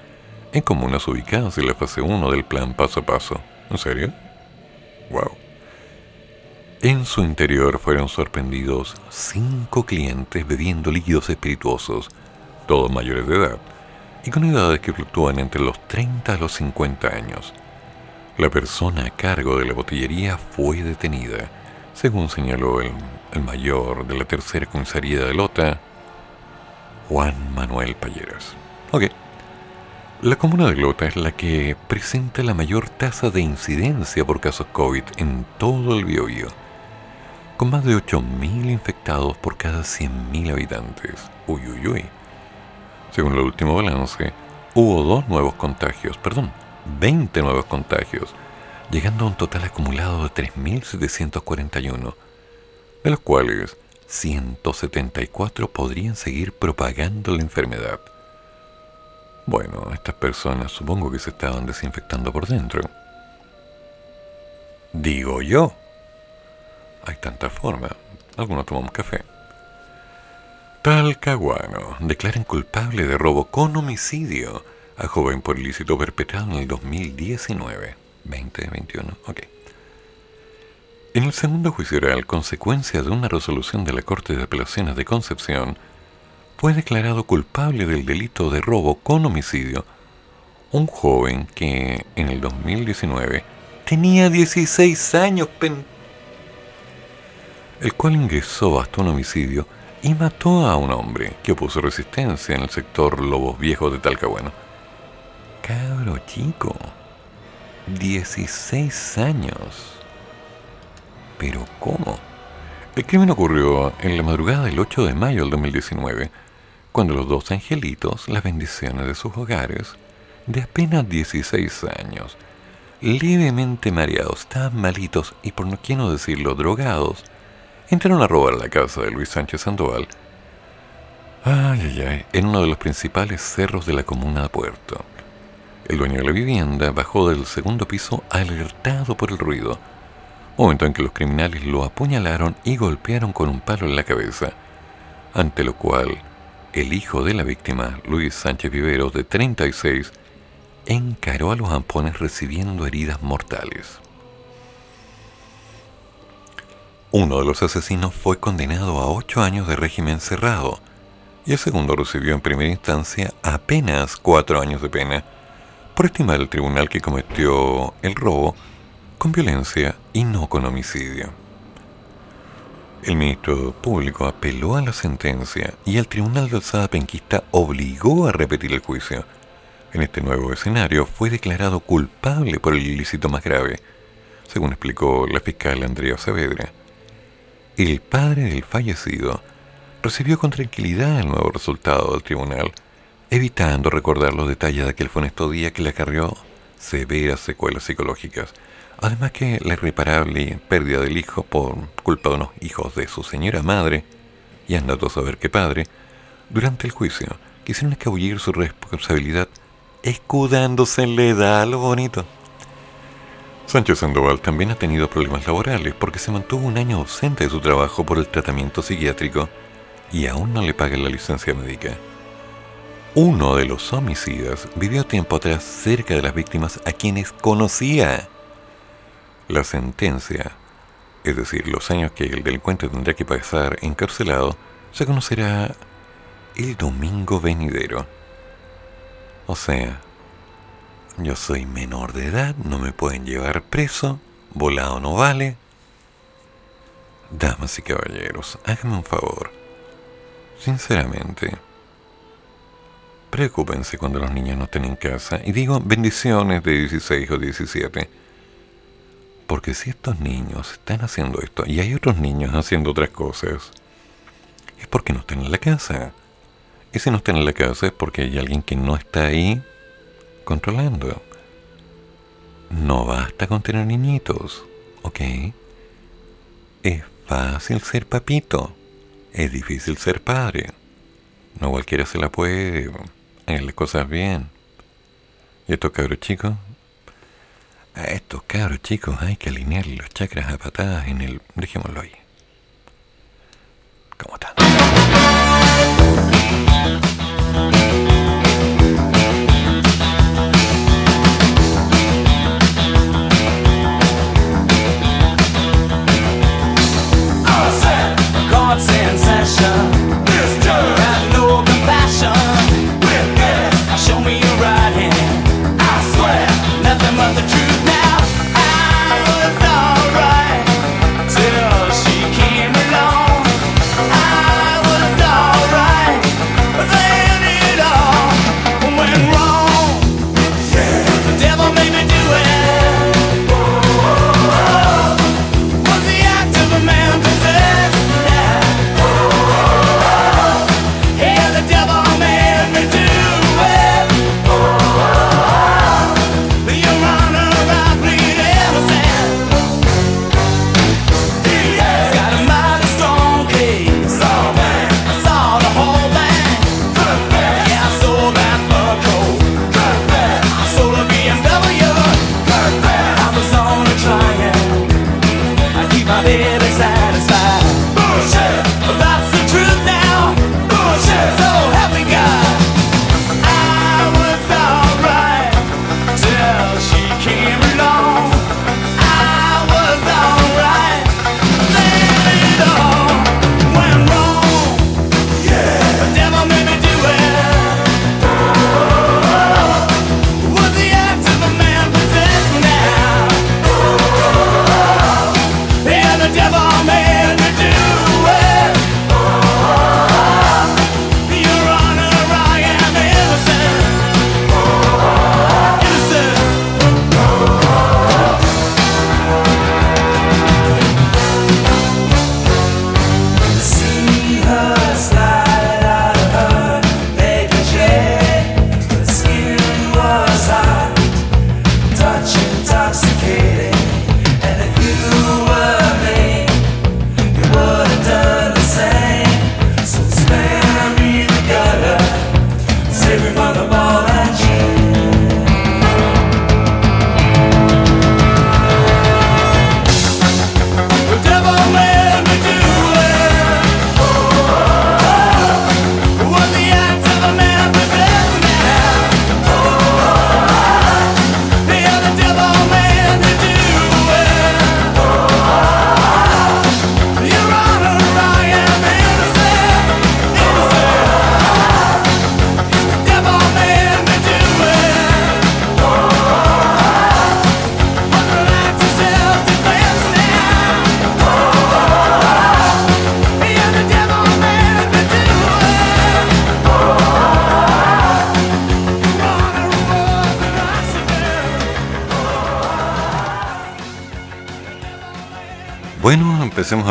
en comunas ubicadas en la fase 1 del plan paso a paso. ¿En serio? Wow. En su interior fueron sorprendidos cinco clientes bebiendo líquidos espirituosos, todos mayores de edad, y con edades que fluctúan entre los 30 a los 50 años. La persona a cargo de la botillería fue detenida, según señaló el, el mayor de la tercera comisaría de Lota, Juan Manuel Palleras. Ok. La comuna de Lota es la que presenta la mayor tasa de incidencia por casos COVID en todo el Biobío, con más de 8.000 infectados por cada 100.000 habitantes. Uy, uy, uy. Según el último balance, hubo dos nuevos contagios, perdón, 20 nuevos contagios, llegando a un total acumulado de 3.741, de los cuales 174 podrían seguir propagando la enfermedad. Bueno, estas personas supongo que se estaban desinfectando por dentro. Digo yo. Hay tantas formas. Algunos tomamos café. Talcahuano declaran culpable de robo con homicidio a joven por ilícito perpetrado en el 2019. 2021, ok. En el segundo juicio oral, consecuencia de una resolución de la Corte de Apelaciones de Concepción, fue declarado culpable del delito de robo con homicidio un joven que en el 2019 tenía 16 años, el cual ingresó hasta un homicidio y mató a un hombre que opuso resistencia en el sector Lobos Viejos de Talcahuano. Cabro chico, 16 años. Pero ¿cómo? El crimen ocurrió en la madrugada del 8 de mayo del 2019, cuando los dos angelitos, las bendiciones de sus hogares, de apenas 16 años, levemente mareados, tan malitos y por no quiero decirlo drogados, entraron a robar la casa de Luis Sánchez Sandoval, ay, ay, ay, en uno de los principales cerros de la comuna de Puerto. El dueño de la vivienda bajó del segundo piso alertado por el ruido, momento en que los criminales lo apuñalaron y golpearon con un palo en la cabeza, ante lo cual el hijo de la víctima, Luis Sánchez Viveros, de 36, encaró a los ampones recibiendo heridas mortales. Uno de los asesinos fue condenado a ocho años de régimen cerrado y el segundo recibió en primera instancia apenas cuatro años de pena por estimar el tribunal que cometió el robo con violencia y no con homicidio. El ministro público apeló a la sentencia y el tribunal de alzada penquista obligó a repetir el juicio. En este nuevo escenario fue declarado culpable por el ilícito más grave, según explicó la fiscal Andrea Saavedra. El padre del fallecido recibió con tranquilidad el nuevo resultado del tribunal, evitando recordar los detalles de aquel funesto día que le acarrió severas secuelas psicológicas. Además que la irreparable pérdida del hijo por culpa de unos hijos de su señora madre, y anda a saber qué padre, durante el juicio quisieron escabullir su responsabilidad escudándose en la edad, lo bonito. Sánchez Sandoval también ha tenido problemas laborales porque se mantuvo un año ausente de su trabajo por el tratamiento psiquiátrico y aún no le paga la licencia médica. Uno de los homicidas vivió tiempo atrás cerca de las víctimas a quienes conocía. La sentencia, es decir, los años que el delincuente tendrá que pasar encarcelado, se conocerá el domingo venidero. O sea, yo soy menor de edad, no me pueden llevar preso, volado no vale. Damas y caballeros, háganme un favor. Sinceramente, preocúpense cuando los niños no estén en casa. Y digo bendiciones de 16 o 17. Porque si estos niños están haciendo esto y hay otros niños haciendo otras cosas, es porque no están en la casa. Y si no están en la casa es porque hay alguien que no está ahí controlando. No basta con tener niñitos, ¿ok? Es fácil ser papito, es difícil ser padre. No cualquiera se la puede, hacer las cosas bien. Y estos cabros chicos, a estos cabros chicos hay que alinear los chakras a patadas en el... Dejémoslo ahí. ¿Cómo está?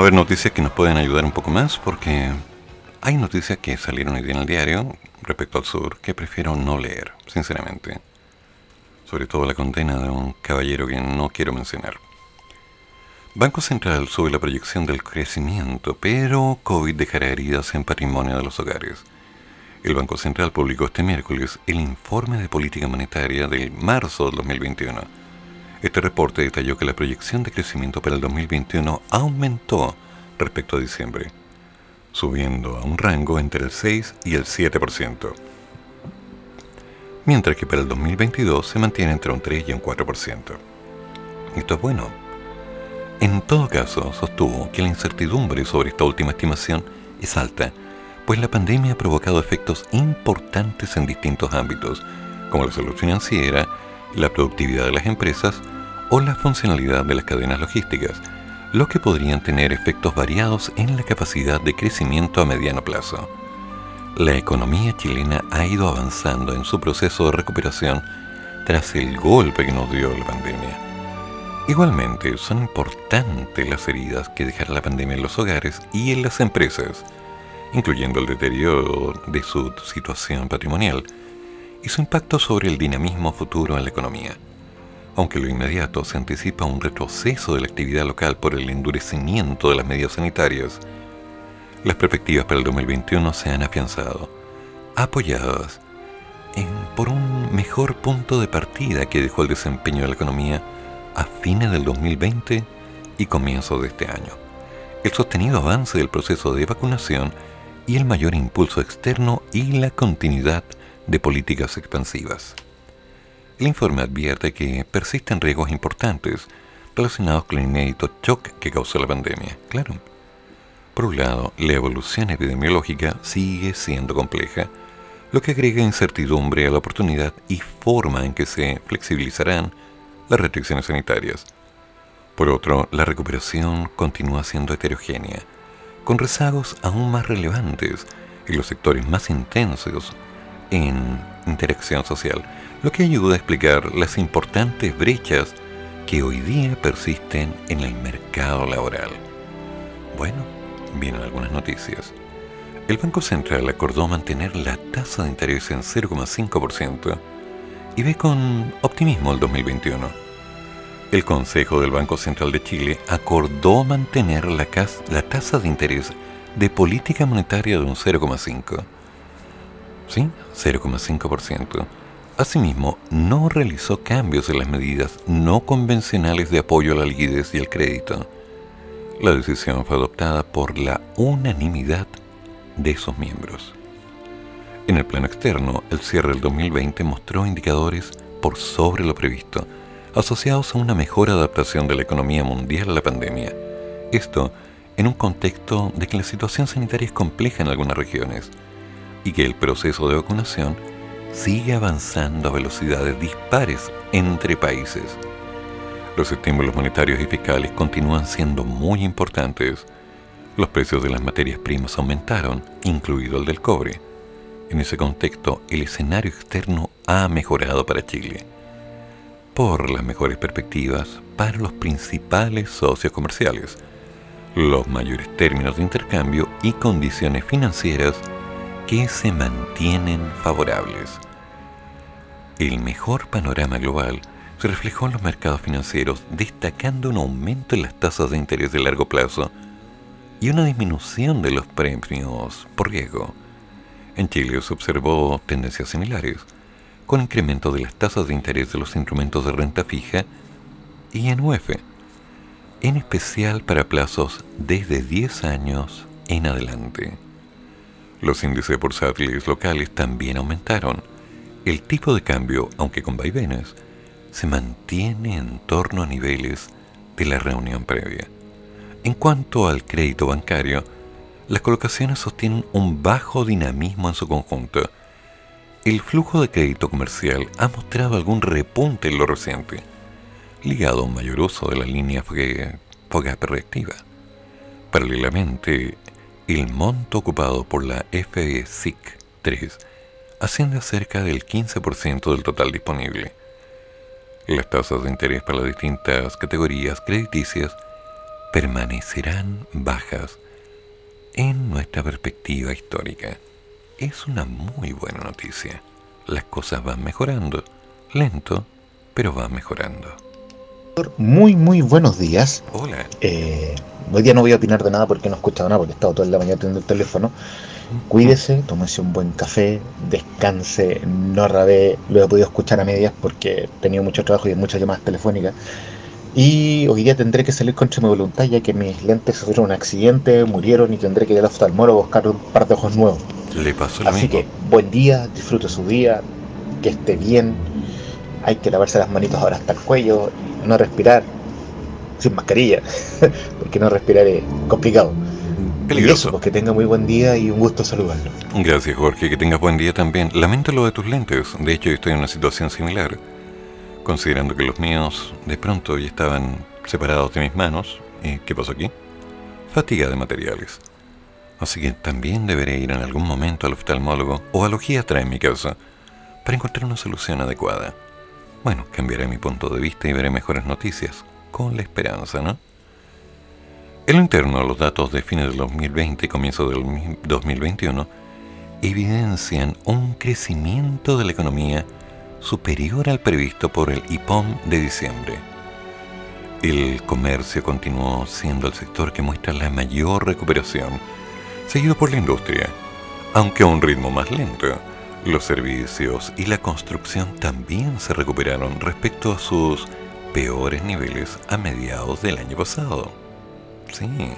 A ver noticias que nos pueden ayudar un poco más porque hay noticias que salieron hoy día en el diario respecto al sur que prefiero no leer, sinceramente. Sobre todo la condena de un caballero que no quiero mencionar. Banco Central sube la proyección del crecimiento, pero COVID dejará heridas en patrimonio de los hogares. El Banco Central publicó este miércoles el informe de política monetaria del marzo del 2021. Este reporte detalló que la proyección de crecimiento para el 2021 aumentó respecto a diciembre, subiendo a un rango entre el 6 y el 7%, mientras que para el 2022 se mantiene entre un 3 y un 4%. Esto es bueno en todo caso, sostuvo que la incertidumbre sobre esta última estimación es alta, pues la pandemia ha provocado efectos importantes en distintos ámbitos, como la salud financiera, la productividad de las empresas o la funcionalidad de las cadenas logísticas, lo que podrían tener efectos variados en la capacidad de crecimiento a mediano plazo. La economía chilena ha ido avanzando en su proceso de recuperación tras el golpe que nos dio la pandemia. Igualmente, son importantes las heridas que dejará la pandemia en los hogares y en las empresas, incluyendo el deterioro de su situación patrimonial y su impacto sobre el dinamismo futuro en la economía. Aunque lo inmediato se anticipa un retroceso de la actividad local por el endurecimiento de las medidas sanitarias, las perspectivas para el 2021 se han afianzado, apoyadas por un mejor punto de partida que dejó el desempeño de la economía a fines del 2020 y comienzo de este año. El sostenido avance del proceso de vacunación y el mayor impulso externo y la continuidad de políticas expansivas. El informe advierte que persisten riesgos importantes relacionados con el inédito shock que causó la pandemia. Claro. Por un lado, la evolución epidemiológica sigue siendo compleja, lo que agrega incertidumbre a la oportunidad y forma en que se flexibilizarán las restricciones sanitarias. Por otro, la recuperación continúa siendo heterogénea, con rezagos aún más relevantes en los sectores más intensos en interacción social, lo que ayuda a explicar las importantes brechas que hoy día persisten en el mercado laboral. Bueno, vienen algunas noticias. El Banco Central acordó mantener la tasa de interés en 0,5% y ve con optimismo el 2021. El Consejo del Banco Central de Chile acordó mantener la, tasa de interés de política monetaria de un 0,5. ¿Sí? 0,5%. Asimismo, no realizó cambios en las medidas no convencionales de apoyo a la liquidez y el crédito. La decisión fue adoptada por la unanimidad de sus miembros. En el plano externo, el cierre del 2020 mostró indicadores por sobre lo previsto, asociados a una mejor adaptación de la economía mundial a la pandemia. Esto en un contexto de que la situación sanitaria es compleja en algunas regiones y que el proceso de vacunación sigue avanzando a velocidades dispares entre países. Los estímulos monetarios y fiscales continúan siendo muy importantes. Los precios de las materias primas aumentaron, incluido el del cobre en ese contexto, el escenario externo ha mejorado para Chile por las mejores perspectivas para los principales socios comerciales, los mayores términos de intercambio y condiciones financieras que se mantienen favorables. El mejor panorama global se reflejó en los mercados financieros, destacando un aumento en las tasas de interés de largo plazo y una disminución de los premios por riesgo. En Chile se observó tendencias similares, con incremento de las tasas de interés de los instrumentos de renta fija y en UF, en especial para plazos desde 10 años en adelante. Los índices bursátiles locales también aumentaron. El tipo de cambio, aunque con vaivenes, se mantiene en torno a niveles de la reunión previa. En cuanto al crédito bancario, las colocaciones sostienen un bajo dinamismo en su conjunto. El flujo de crédito comercial ha mostrado algún repunte en lo reciente, ligado a un mayor uso de la línea FOGAP reactiva. Paralelamente, el monto ocupado por la FESIC 3 asciende a cerca del 15% del total disponible. Las tasas de interés para las distintas categorías crediticias permanecerán bajas en nuestra perspectiva histórica. Es una muy buena noticia. Las cosas van mejorando, lento, pero van mejorando. Muy, muy buenos días. Hola. Eh, hoy día no voy a opinar de nada porque no he escuchado nada, porque he estado toda la mañana teniendo el teléfono. Cuídese, tómese un buen café, descanse, no rabé. Lo he podido escuchar a medias porque he tenido mucho trabajo y muchas llamadas telefónicas. Y hoy día tendré que salir contra mi voluntad ya que mis lentes sufrieron un accidente, murieron y tendré que ir al oftalmólogo a buscar un par de ojos nuevos. Le pasó lo Así mismo. que buen día, disfrute su día, que esté bien. Hay que lavarse las manitos ahora hasta el cuello, no respirar sin mascarilla, [LAUGHS] porque no respirar es complicado. Peligroso. eso, pues que tenga muy buen día y un gusto saludarlo. Gracias Jorge, que tengas buen día también. Lamento lo de tus lentes, de hecho yo estoy en una situación similar, considerando que los míos de pronto ya estaban separados de mis manos. ¿Y qué pasó aquí? Fatiga de materiales. Así que también deberé ir en algún momento al oftalmólogo o al ojiatra en mi casa para encontrar una solución adecuada. Bueno, cambiaré mi punto de vista y veré mejores noticias, con la esperanza, ¿no? En lo interno, los datos de fines del 2020 y comienzo del 2021 evidencian un crecimiento de la economía superior al previsto por el IPOM de diciembre. El comercio continuó siendo el sector que muestra la mayor recuperación, seguido por la industria, aunque a un ritmo más lento. Los servicios y la construcción también se recuperaron respecto a sus peores niveles a mediados del año pasado. Sí. Mm.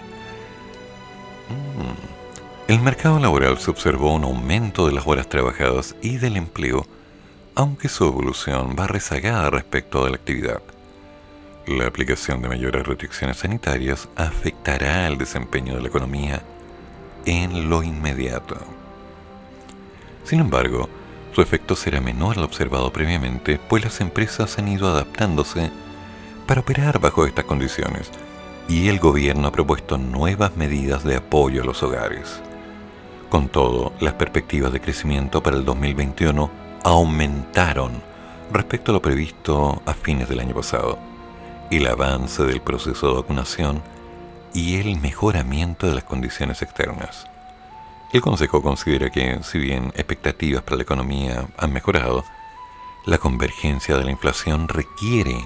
El mercado laboral se observó un aumento de las horas trabajadas y del empleo, aunque su evolución va rezagada respecto de la actividad. La aplicación de mayores restricciones sanitarias afectará el desempeño de la economía en lo inmediato. Sin embargo, su efecto será menor al observado previamente, pues las empresas han ido adaptándose para operar bajo estas condiciones y el gobierno ha propuesto nuevas medidas de apoyo a los hogares. Con todo, las perspectivas de crecimiento para el 2021 aumentaron respecto a lo previsto a fines del año pasado. El avance del proceso de vacunación y el mejoramiento de las condiciones externas. El Consejo considera que, si bien expectativas para la economía han mejorado, la convergencia de la inflación requiere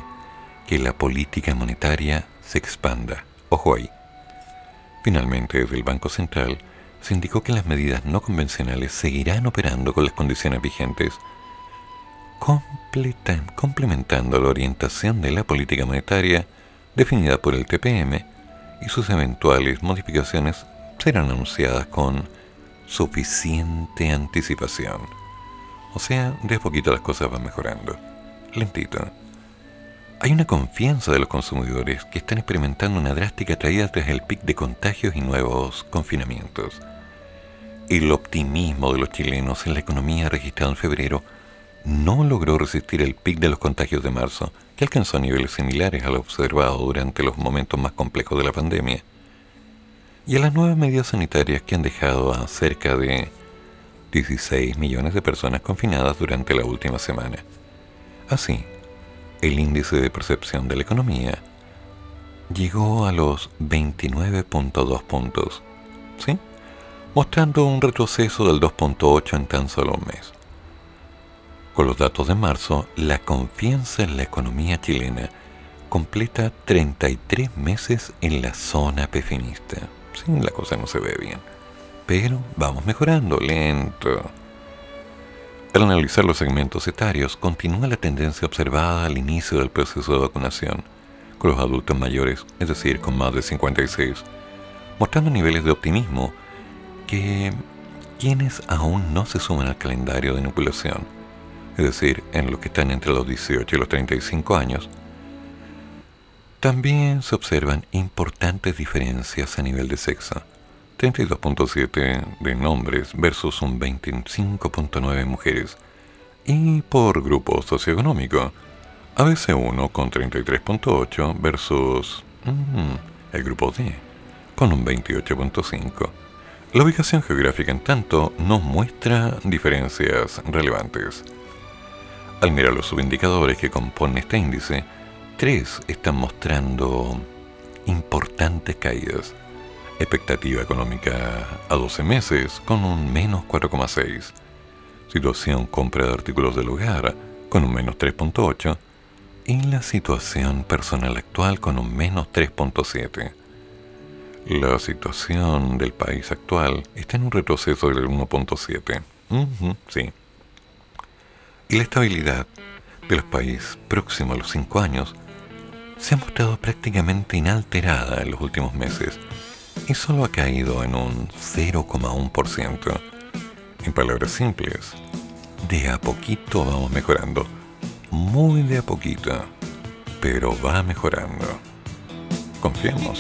que la política monetaria se expanda. Ojo ahí. Finalmente, desde el Banco Central se indicó que las medidas no convencionales seguirán operando con las condiciones vigentes, complementando la orientación de la política monetaria definida por el TPM y sus eventuales modificaciones serán anunciadas con suficiente anticipación. O sea, de a poquito las cosas van mejorando. Lentito. Hay una confianza de los consumidores que están experimentando una drástica caída tras el pic de contagios y nuevos confinamientos. El optimismo de los chilenos en la economía registrado en febrero no logró resistir el pic de los contagios de marzo, que alcanzó niveles similares a lo observado durante los momentos más complejos de la pandemia, y a las nuevas medidas sanitarias que han dejado a cerca de 16 millones de personas confinadas durante la última semana. Así, el índice de percepción de la economía llegó a los 29.2 puntos, ¿sí? mostrando un retroceso del 2.8 en tan solo un mes. Con los datos de marzo, la confianza en la economía chilena completa 33 meses en la zona pesimista. Sí, la cosa no se ve bien. Pero vamos mejorando, lento. Al analizar los segmentos etarios, continúa la tendencia observada al inicio del proceso de vacunación, con los adultos mayores, es decir, con más de 56, mostrando niveles de optimismo que quienes aún no se suman al calendario de inoculación, es decir, en los que están entre los 18 y los 35 años, también se observan importantes diferencias a nivel de sexo. 32.7 de hombres versus un 25.9 mujeres. Y por grupo socioeconómico, ABC1 con 33.8 versus mm, el grupo D con un 28.5. La ubicación geográfica, en tanto, no muestra diferencias relevantes. Al mirar los subindicadores que componen este índice, tres están mostrando importantes caídas. Expectativa económica a 12 meses con un menos 4,6. Situación compra de artículos del hogar con un menos 3,8. Y la situación personal actual con un menos 3,7. La situación del país actual está en un retroceso del 1.7. sí. Y la estabilidad de los países próximos a los 5 años se ha mostrado prácticamente inalterada en los últimos meses y solo ha caído en un 0,1%. En palabras simples, de a poquito vamos mejorando, muy de a poquito, pero va mejorando. Confiemos.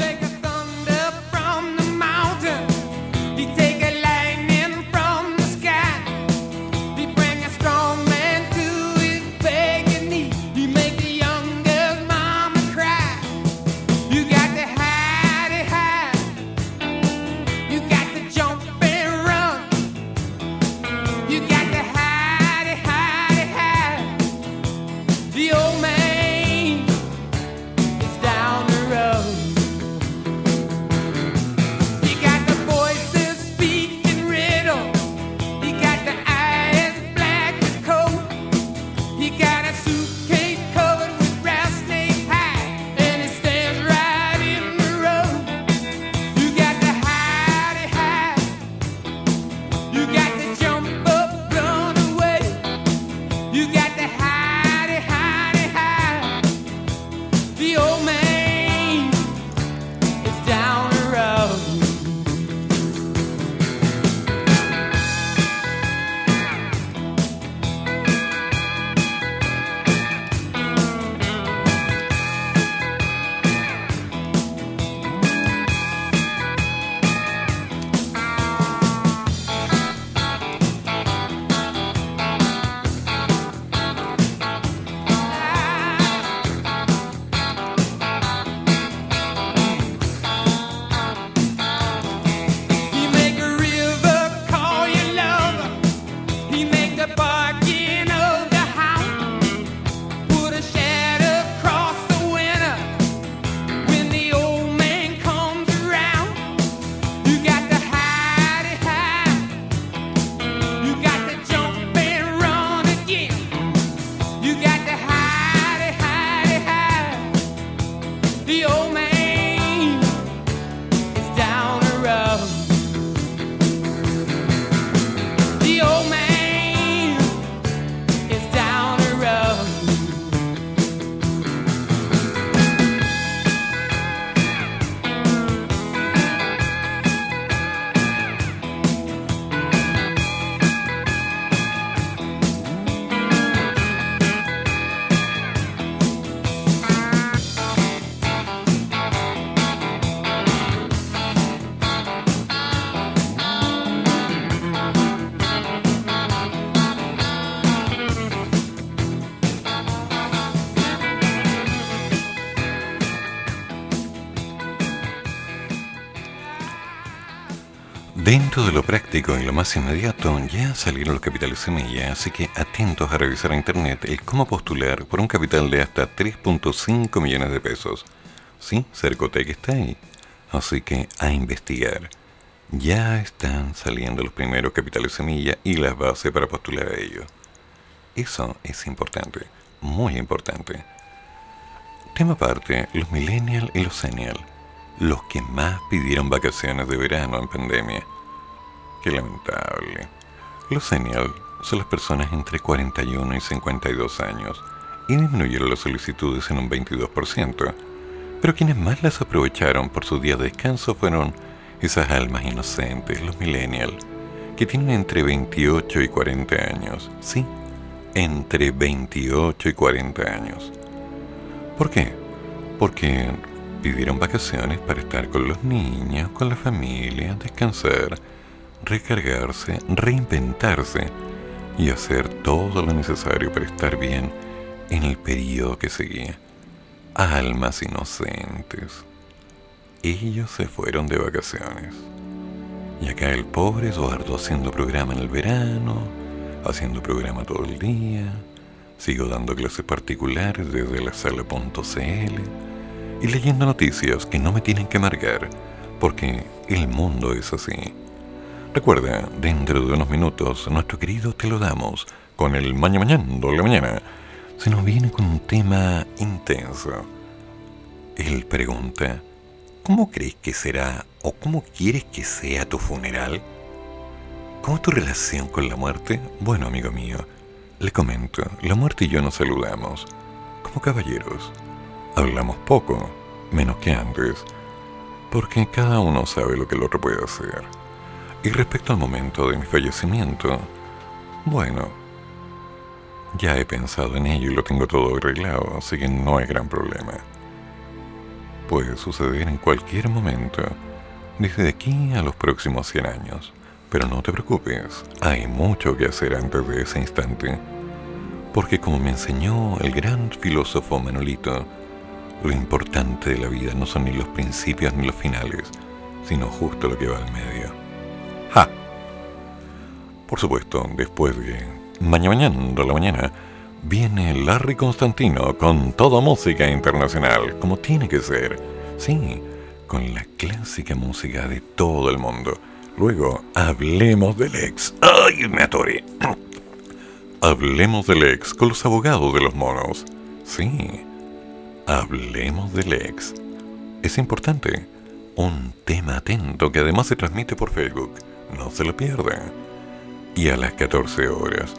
You got Dentro de lo práctico y lo más inmediato, ya salieron los capitales semilla, así que atentos a revisar a internet el cómo postular por un capital de hasta 3.5 millones de pesos. Sí, Cercotec está ahí, así que a investigar. Ya están saliendo los primeros capitales semilla y las bases para postular a ellos. Eso es importante, muy importante. Tema aparte, los millennial y los senial, los que más pidieron vacaciones de verano en pandemia Qué lamentable. Los senial son las personas entre 41 y 52 años y disminuyeron las solicitudes en un 22%. Pero quienes más las aprovecharon por su día de descanso fueron esas almas inocentes, los millennials, que tienen entre 28 y 40 años. Sí, entre 28 y 40 años. ¿Por qué? Porque pidieron vacaciones para estar con los niños, con la familia, descansar recargarse, reinventarse y hacer todo lo necesario para estar bien en el periodo que seguía. Almas inocentes. Ellos se fueron de vacaciones. Y acá el pobre Eduardo haciendo programa en el verano, haciendo programa todo el día, sigo dando clases particulares desde la sala.cl y leyendo noticias que no me tienen que amargar, porque el mundo es así. Recuerda, dentro de unos minutos, nuestro querido Te lo damos, con el Maña Mañando la mañana, se nos viene con un tema intenso. Él pregunta, ¿cómo crees que será o cómo quieres que sea tu funeral? ¿Cómo es tu relación con la muerte? Bueno, amigo mío, le comento, la muerte y yo nos saludamos, como caballeros. Hablamos poco, menos que antes, porque cada uno sabe lo que el otro puede hacer. Y respecto al momento de mi fallecimiento, bueno, ya he pensado en ello y lo tengo todo arreglado, así que no hay gran problema. Puede suceder en cualquier momento, desde aquí a los próximos 100 años. Pero no te preocupes, hay mucho que hacer antes de ese instante. Porque como me enseñó el gran filósofo Manolito, lo importante de la vida no son ni los principios ni los finales, sino justo lo que va al medio. ¡Ja! Por supuesto, después de mañana mañana la mañana, viene Larry Constantino con toda música internacional, como tiene que ser. Sí, con la clásica música de todo el mundo. Luego, hablemos del ex. ¡Ay, me atoré! [COUGHS] hablemos del ex con los abogados de los monos. Sí, hablemos del ex. Es importante. Un tema atento que además se transmite por Facebook. No se lo pierda. Y a las 14 horas,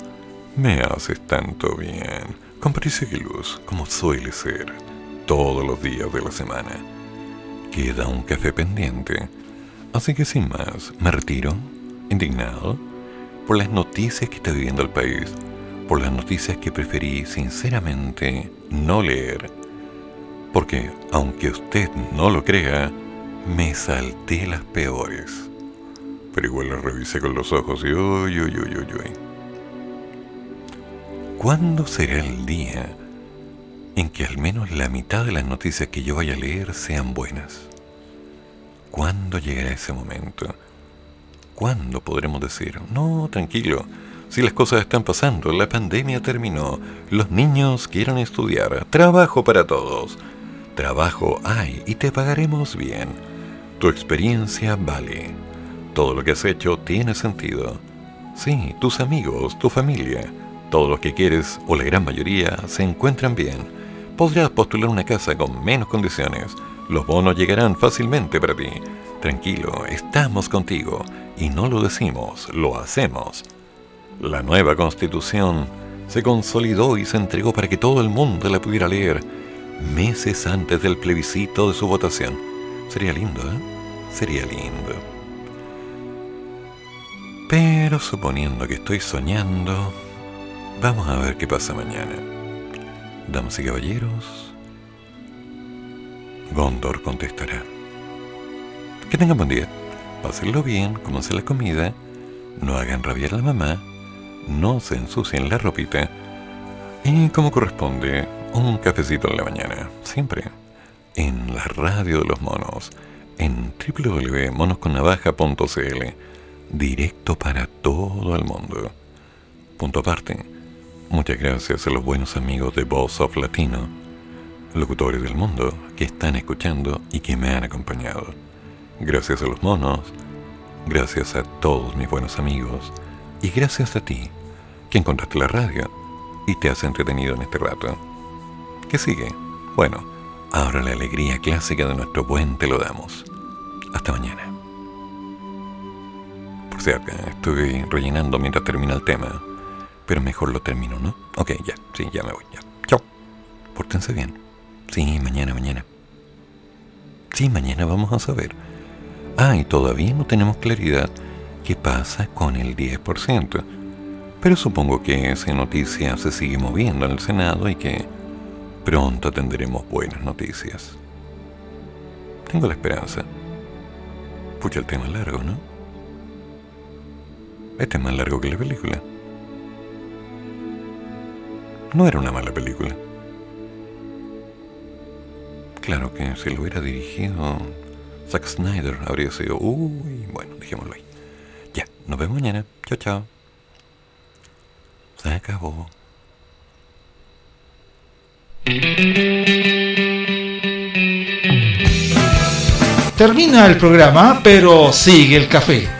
me haces tanto bien. Con Patricia Luz, como suele ser, todos los días de la semana. Queda un café pendiente. Así que sin más, me retiro, indignado, por las noticias que está viviendo el país, por las noticias que preferí sinceramente no leer, porque aunque usted no lo crea, me salté las peores. Pero igual las revisé con los ojos y uy, uy, uy, uy, uy. ¿Cuándo será el día en que al menos la mitad de las noticias que yo vaya a leer sean buenas? ¿Cuándo llegará ese momento? ¿Cuándo podremos decir, no, tranquilo, si las cosas están pasando, la pandemia terminó, los niños quieren estudiar, trabajo para todos, trabajo hay y te pagaremos bien, tu experiencia vale, todo lo que has hecho tiene sentido, sí, tus amigos, tu familia, todos los que quieres, o la gran mayoría, se encuentran bien. Podrás postular una casa con menos condiciones. Los bonos llegarán fácilmente para ti. Tranquilo, estamos contigo. Y no lo decimos, lo hacemos. La nueva constitución se consolidó y se entregó para que todo el mundo la pudiera leer meses antes del plebiscito de su votación. Sería lindo, ¿eh? Sería lindo. Pero suponiendo que estoy soñando, Vamos a ver qué pasa mañana. Damas y caballeros, Gondor contestará. Que tengan buen día. Pásenlo bien, comanse la comida, no hagan rabiar a la mamá, no se ensucien la ropita y como corresponde, un cafecito en la mañana, siempre, en la radio de los monos, en www.monosconnavaja.cl, directo para todo el mundo. Punto aparte Muchas gracias a los buenos amigos de Voice of Latino, locutores del mundo que están escuchando y que me han acompañado. Gracias a los monos, gracias a todos mis buenos amigos y gracias a ti que encontraste la radio y te has entretenido en este rato. ¿Qué sigue? Bueno, ahora la alegría clásica de nuestro buen te lo damos. Hasta mañana. Por cierto, estoy rellenando mientras termina el tema pero mejor lo termino, ¿no? Ok, ya, sí, ya me voy, ya. Chao. Pórtense bien. Sí, mañana, mañana. Sí, mañana vamos a saber. Ah, y todavía no tenemos claridad qué pasa con el 10%. Pero supongo que esa noticia se sigue moviendo en el Senado y que pronto tendremos buenas noticias. Tengo la esperanza. Pucha, el tema es largo, ¿no? Este es más largo que la película. No era una mala película. Claro que si lo hubiera dirigido Zack Snyder habría sido... Uy, bueno, dejémoslo ahí. Ya, nos vemos mañana. Chao, chao. Se acabó. Termina el programa, pero sigue el café.